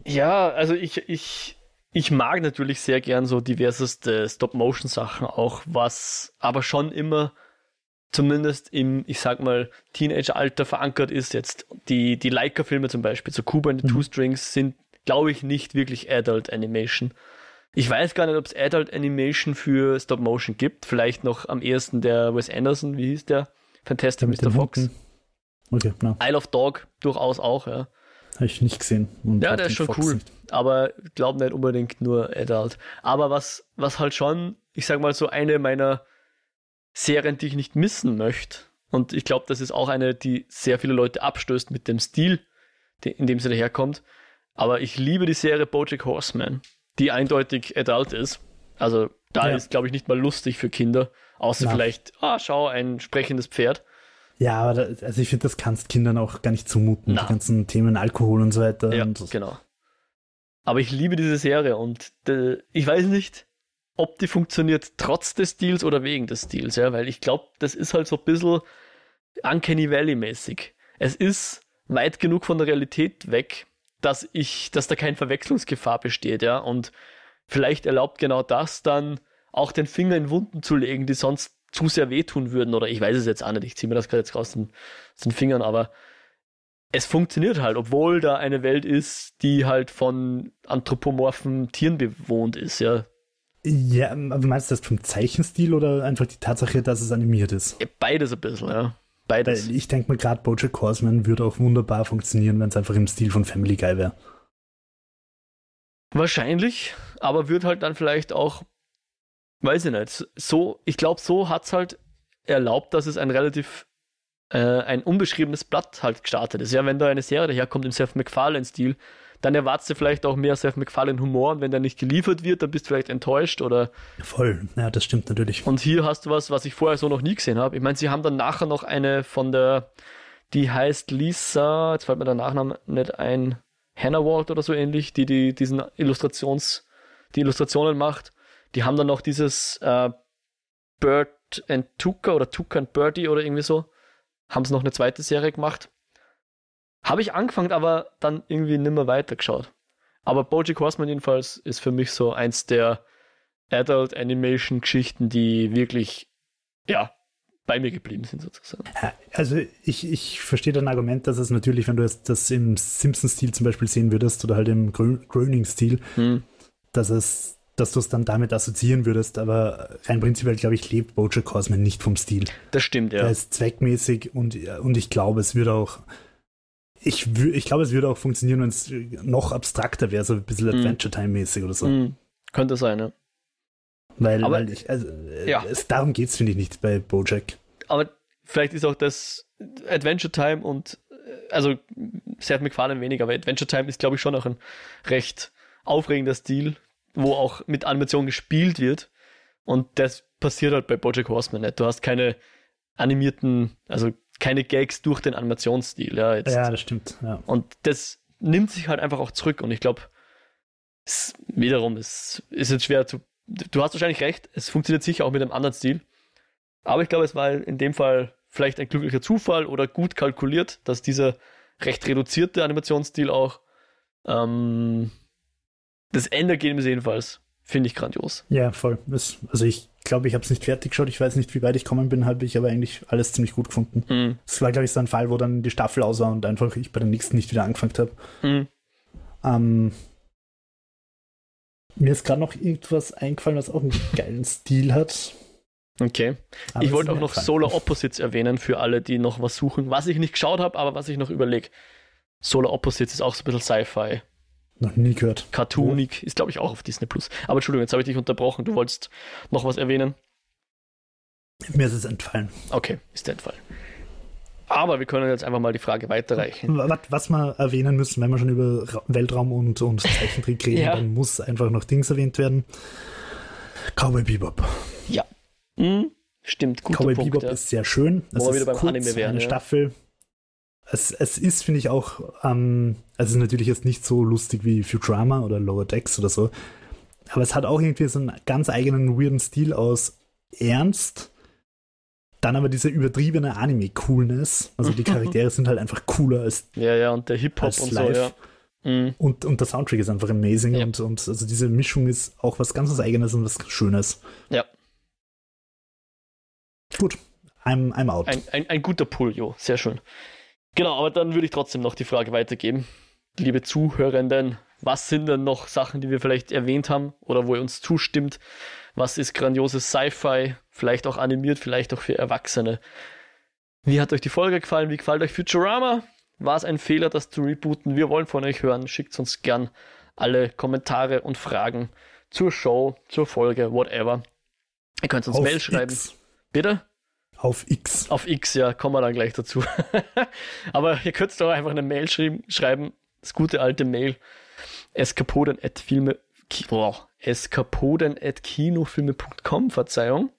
Ja, also ich, ich, ich mag natürlich sehr gern so diverseste Stop-Motion-Sachen auch, was aber schon immer zumindest im, ich sag mal, Teenage-Alter verankert ist. Jetzt die, die Leica-Filme zum Beispiel, so Cuba and the mhm. Two Strings, sind, glaube ich, nicht wirklich Adult Animation. Ich weiß gar nicht, ob es Adult Animation für Stop Motion gibt. Vielleicht noch am ehesten der Wes Anderson, wie hieß der? Fantastic Mr. Fox. Okay, no. Isle of Dog durchaus auch, ja. Habe ich nicht gesehen. ja, der ist schon Fox cool. Nicht. Aber glaube nicht unbedingt nur Adult. Aber was, was halt schon, ich sag mal so eine meiner Serien, die ich nicht missen möchte. Und ich glaube, das ist auch eine, die sehr viele Leute abstößt mit dem Stil, in dem sie daherkommt. Aber ich liebe die Serie Bojack Horseman die eindeutig adult ist. Also da ja. ist, glaube ich, nicht mal lustig für Kinder, außer Na. vielleicht, ah, schau, ein sprechendes Pferd. Ja, aber da, also ich finde, das kannst Kindern auch gar nicht zumuten. Na. Die ganzen Themen Alkohol und so weiter. Ja, und genau. Aber ich liebe diese Serie und äh, ich weiß nicht, ob die funktioniert trotz des Stils oder wegen des Stils, ja, weil ich glaube, das ist halt so ein bisschen Uncanny Valley mäßig. Es ist weit genug von der Realität weg, dass ich, dass da keine Verwechslungsgefahr besteht, ja. Und vielleicht erlaubt genau das dann auch den Finger in Wunden zu legen, die sonst zu sehr wehtun würden. Oder ich weiß es jetzt auch nicht, ich ziehe mir das gerade jetzt raus den, aus den Fingern, aber es funktioniert halt, obwohl da eine Welt ist, die halt von anthropomorphen Tieren bewohnt ist, ja. Ja, aber meinst du das vom Zeichenstil oder einfach die Tatsache, dass es animiert ist? Beides ein bisschen, ja. Beides. Weil ich denke mir gerade, Bojack Horseman würde auch wunderbar funktionieren, wenn es einfach im Stil von Family Guy wäre. Wahrscheinlich, aber wird halt dann vielleicht auch, weiß ich nicht, so, ich glaube, so hat es halt erlaubt, dass es ein relativ, äh, ein unbeschriebenes Blatt halt gestartet ist. Ja, wenn da eine Serie daherkommt im Seth MacFarlane-Stil, dann erwartest du vielleicht auch mehr Seth MacFarlane Humor und wenn der nicht geliefert wird, dann bist du vielleicht enttäuscht oder. Voll, ja, das stimmt natürlich. Und hier hast du was, was ich vorher so noch nie gesehen habe. Ich meine, sie haben dann nachher noch eine von der, die heißt Lisa, jetzt fällt mir der Nachname nicht ein, Hannah Walt oder so ähnlich, die, die diesen Illustrations, die Illustrationen macht. Die haben dann noch dieses äh, Bird and Tuka oder Tuka and Birdie oder irgendwie so. Haben sie noch eine zweite Serie gemacht. Habe ich angefangen, aber dann irgendwie nimmer weitergeschaut. Aber Bojack Horseman jedenfalls ist für mich so eins der Adult Animation Geschichten, die wirklich, ja, bei mir geblieben sind sozusagen. Also ich, ich verstehe dein Argument, dass es natürlich, wenn du das im Simpsons-Stil zum Beispiel sehen würdest oder halt im Groening-Stil, hm. dass es dass du es dann damit assoziieren würdest, aber rein prinzipiell, glaube ich, lebt Bojack Horseman nicht vom Stil. Das stimmt, ja. Er ist zweckmäßig und, und ich glaube, es würde auch ich, ich glaube, es würde auch funktionieren, wenn es noch abstrakter wäre, so ein bisschen mm. Adventure Time-mäßig oder so. Mm. Könnte sein, ja. Weil, aber, weil ich, also, äh, ja. es, darum geht es, finde ich, nicht bei Bojack. Aber vielleicht ist auch das Adventure Time und, äh, also Seth MacFarlane weniger, aber Adventure Time ist, glaube ich, schon auch ein recht aufregender Stil, wo auch mit Animation gespielt wird. Und das passiert halt bei Bojack Horseman nicht. Du hast keine animierten, also keine Gags durch den Animationsstil. Ja, jetzt. ja das stimmt. Ja. Und das nimmt sich halt einfach auch zurück und ich glaube, wiederum, es ist jetzt schwer zu. Du hast wahrscheinlich recht, es funktioniert sicher auch mit einem anderen Stil. Aber ich glaube, es war in dem Fall vielleicht ein glücklicher Zufall oder gut kalkuliert, dass dieser recht reduzierte Animationsstil auch ähm, das Endergebnis jedenfalls finde ich grandios. Ja, voll. Also ich glaube, ich habe es nicht fertig geschaut. Ich weiß nicht, wie weit ich kommen bin, habe ich aber eigentlich alles ziemlich gut gefunden. Mhm. Es war, glaube ich, so ein Fall, wo dann die Staffel aus war und einfach ich bei der nächsten nicht wieder angefangen habe. Mhm. Ähm, mir ist gerade noch irgendwas eingefallen, was auch einen geilen Stil hat. Okay. Aber ich wollte auch noch entfallen. Solar Opposites erwähnen für alle, die noch was suchen. Was ich nicht geschaut habe, aber was ich noch überlege. Solar Opposites ist auch so ein bisschen Sci-Fi. Noch nie gehört. Cartoonig. Ist, glaube ich, auch auf Disney Plus. Aber Entschuldigung, jetzt habe ich dich unterbrochen. Du wolltest noch was erwähnen. Mir ist es entfallen. Okay, ist der Fall. Aber wir können jetzt einfach mal die Frage weiterreichen. Was, was wir erwähnen müssen, wenn wir schon über Ra Weltraum und, und Zeichentrick reden, Ja. dann muss einfach noch Dings erwähnt werden. Cowboy Bebop. Ja. Hm, stimmt, guter Cowboy Punkt. Bebop Ja. ist sehr schön. Es wir ist wieder beim kurz, Anime wären, eine ja. Staffel. Es, es ist, finde ich, auch, ähm, also es ist natürlich jetzt nicht so lustig wie Futurama oder Lower Decks oder so, aber es hat auch irgendwie so einen ganz eigenen weirden Stil aus Ernst, dann aber diese übertriebene Anime-Coolness. Also die Charaktere sind halt einfach cooler als ja, ja, und der Hip-Hop und so, live. ja. Hm, Und, und der Soundtrack ist einfach amazing Ja. und, und also diese Mischung ist auch was ganz was Eigenes und was Schönes. Ja. Gut, I'm, I'm out. ein, ein, ein guter Pull, jo, sehr schön. Genau, aber dann würde ich trotzdem noch die Frage weitergeben. Liebe Zuhörenden, was sind denn noch Sachen, die wir vielleicht erwähnt haben oder wo ihr uns zustimmt? Was ist grandioses Sci-Fi? Vielleicht auch animiert, vielleicht auch für Erwachsene. Wie hat euch die Folge gefallen? Wie gefällt euch Futurama? War es ein Fehler, das zu rebooten? Wir wollen von euch hören. Schickt uns gern alle Kommentare und Fragen zur Show, zur Folge, whatever. Ihr könnt uns Auf Mail schreiben. X. Bitte? Auf X. Auf X, ja, kommen wir dann gleich dazu. Aber ihr könnt doch einfach eine Mail schreiben, schreiben das gute alte Mail. Eskapoden at Filme, boah, eskapoden at kinofilme.com, Verzeihung.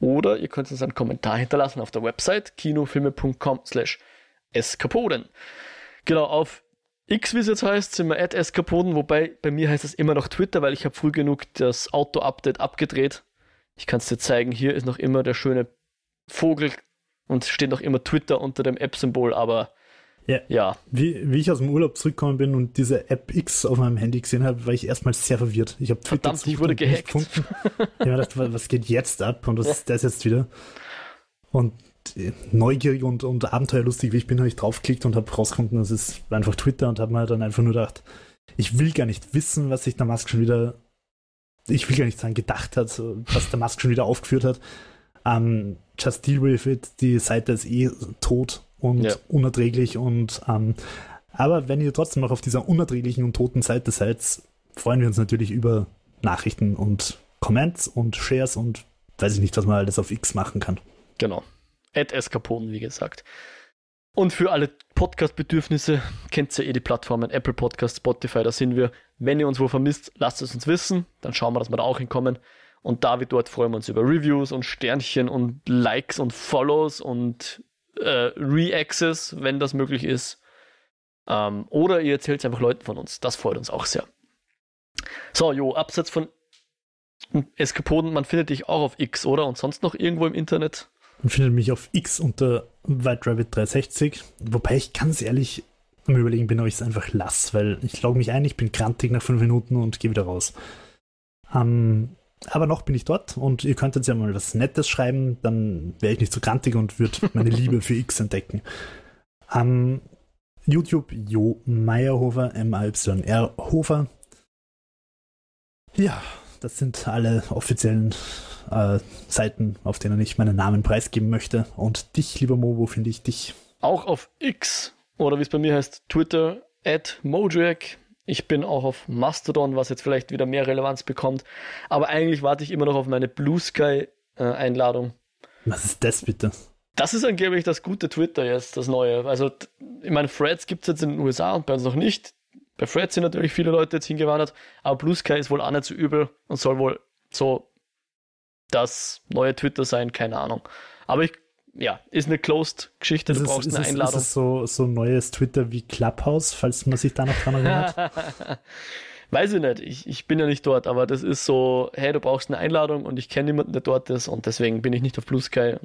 Oder ihr könnt uns einen Kommentar hinterlassen auf der Website kinofilme.com slash eskapoden. Genau, auf X, wie es jetzt heißt, sind wir at eskapoden, wobei bei mir heißt es immer noch Twitter, weil ich habe früh genug das Auto-Update abgedreht. Ich kann es dir zeigen, hier ist noch immer der schöne Vogel und steht noch immer Twitter unter dem App-Symbol, aber Ja. ja, Wie, wie ich aus dem Urlaub zurückgekommen bin und diese App X auf meinem Handy gesehen habe, war ich erstmal sehr verwirrt. Ich habe Twitter Verdammt, ich wurde gehackt. Ich habe mir gedacht, wa- was geht jetzt ab und was Ja. ist das jetzt wieder? Und äh, neugierig und, und abenteuerlustig, wie ich bin, habe ich draufgeklickt und habe rausgefunden, das ist einfach Twitter und habe mir dann einfach nur gedacht, ich will gar nicht wissen, was sich der Musk schon wieder, ich will gar nicht sagen, gedacht hat, was der Musk schon wieder aufgeführt hat. Ähm, just deal with it, die Seite ist eh tot und Ja. unerträglich und ähm, aber wenn ihr trotzdem noch auf dieser unerträglichen und toten Seite seid, freuen wir uns natürlich über Nachrichten und Comments und Shares und weiß ich nicht, was man alles auf X machen kann. genau. At Eskapoden, wie gesagt. Und für alle Podcast-Bedürfnisse kennt ihr eh die Plattformen Apple Podcast, Spotify, da sind wir. Wenn ihr uns wo vermisst, lasst es uns wissen, dann schauen wir, dass wir da auch hinkommen. Und da wie dort freuen wir uns über Reviews und Sternchen und Likes und Follows und äh, Re-Access, wenn das möglich ist. Ähm, oder ihr erzählt es einfach Leuten von uns. Das freut uns auch sehr. So, Jo, abseits von Eskapoden, man findet dich auch auf X, oder? Und sonst noch irgendwo im Internet? Man findet mich auf X unter White Rabbit 360, wobei ich ganz ehrlich am überlegen bin, ob ich es einfach lasse, weil ich logge mich ein, ich bin krantig nach fünf Minuten und gehe wieder raus. Ähm, aber noch bin ich dort und ihr könnt jetzt ja mal was Nettes schreiben, dann wäre ich nicht so krantig und würde meine Liebe für X entdecken. Ähm, YouTube Jo Meyerhofer, M-A-Y-R Hofer. Ja, das sind alle offiziellen äh, Seiten, auf denen ich meinen Namen preisgeben möchte. Und dich, lieber Mo, wo finde ich dich? Auch auf X oder wie es bei mir heißt, Twitter, at Mojack. Ich bin auch auf Mastodon, was jetzt vielleicht wieder mehr Relevanz bekommt. Aber eigentlich warte ich immer noch auf meine Blue Sky äh, Einladung. Was ist das bitte? Das ist angeblich das gute Twitter jetzt, das neue. Also, ich meine, Threads gibt es jetzt in den USA und bei uns noch nicht. Bei Threads sind natürlich viele Leute jetzt hingewandert, aber Blue Sky ist wohl auch nicht so übel und soll wohl so das neue Twitter sein, keine Ahnung. Aber ich, ja, ist eine Closed-Geschichte, Ist du es, brauchst ist eine es, ist Einladung. es so, so ein neues Twitter wie Clubhouse, falls man sich da noch dran erinnert? Weiß ich nicht, ich, ich bin ja nicht dort, aber das ist so, hey, du brauchst eine Einladung und ich kenne niemanden, der dort ist und deswegen bin ich nicht auf Blue Sky.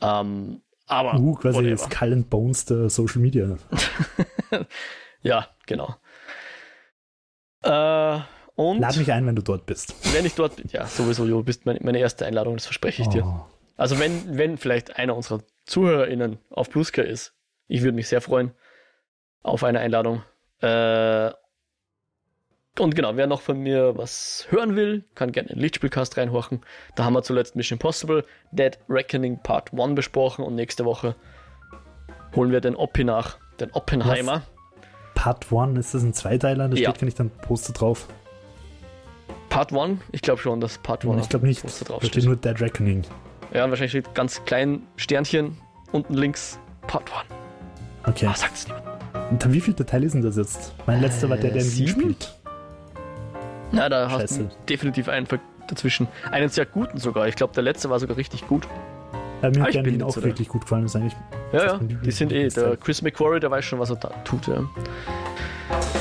Ähm, aber uh, quasi whatever. das Skull and Bones der Social Media. ja, genau. Äh, Und Lad mich ein, wenn du dort bist. wenn ich dort bin, ja, sowieso, du bist meine, meine erste Einladung, das verspreche ich dir. Also wenn, wenn vielleicht einer unserer ZuhörerInnen auf Bluska ist, ich würde mich sehr freuen auf eine Einladung. Äh, und genau, wer noch von mir was hören will, kann gerne in den Lichtspielcast reinhorchen. Da haben wir zuletzt Mission Impossible, Dead Reckoning Part 1 besprochen und nächste Woche holen wir den Oppi nach, den Oppenheimer. Part 1, ist das ein Zweiteiler? Da Ja. steht gar nicht ein Poster drauf. Part 1? Ich glaube schon, dass Part 1 ich glaube nicht. Poster Da steht. nur Dead Reckoning. Ja, und wahrscheinlich steht ganz klein Sternchen unten links Part 1. Okay. Ah, sagt's niemand. Und wie viel Teil ist denn das jetzt? Mein letzter war der, der in Wien spielt. Ja, da hast Scheiße. du definitiv einen dazwischen. Einen sehr guten sogar. Ich glaube, der letzte war sogar richtig gut. Ja, mir Ah, hat ich der Wien auch so wirklich gut gefallen. Das ist eigentlich Ja, ja, die sind eh. Der Chris McQuarrie, der weiß schon, was er da tut. Ja,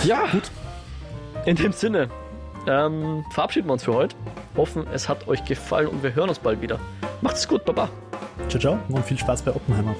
ja gut. In dem Sinne, ähm, verabschieden wir uns für heute. Hoffen, es hat euch gefallen und wir hören uns bald wieder. Macht's gut, Baba. Ciao, ciao und viel Spaß bei Oppenheimer.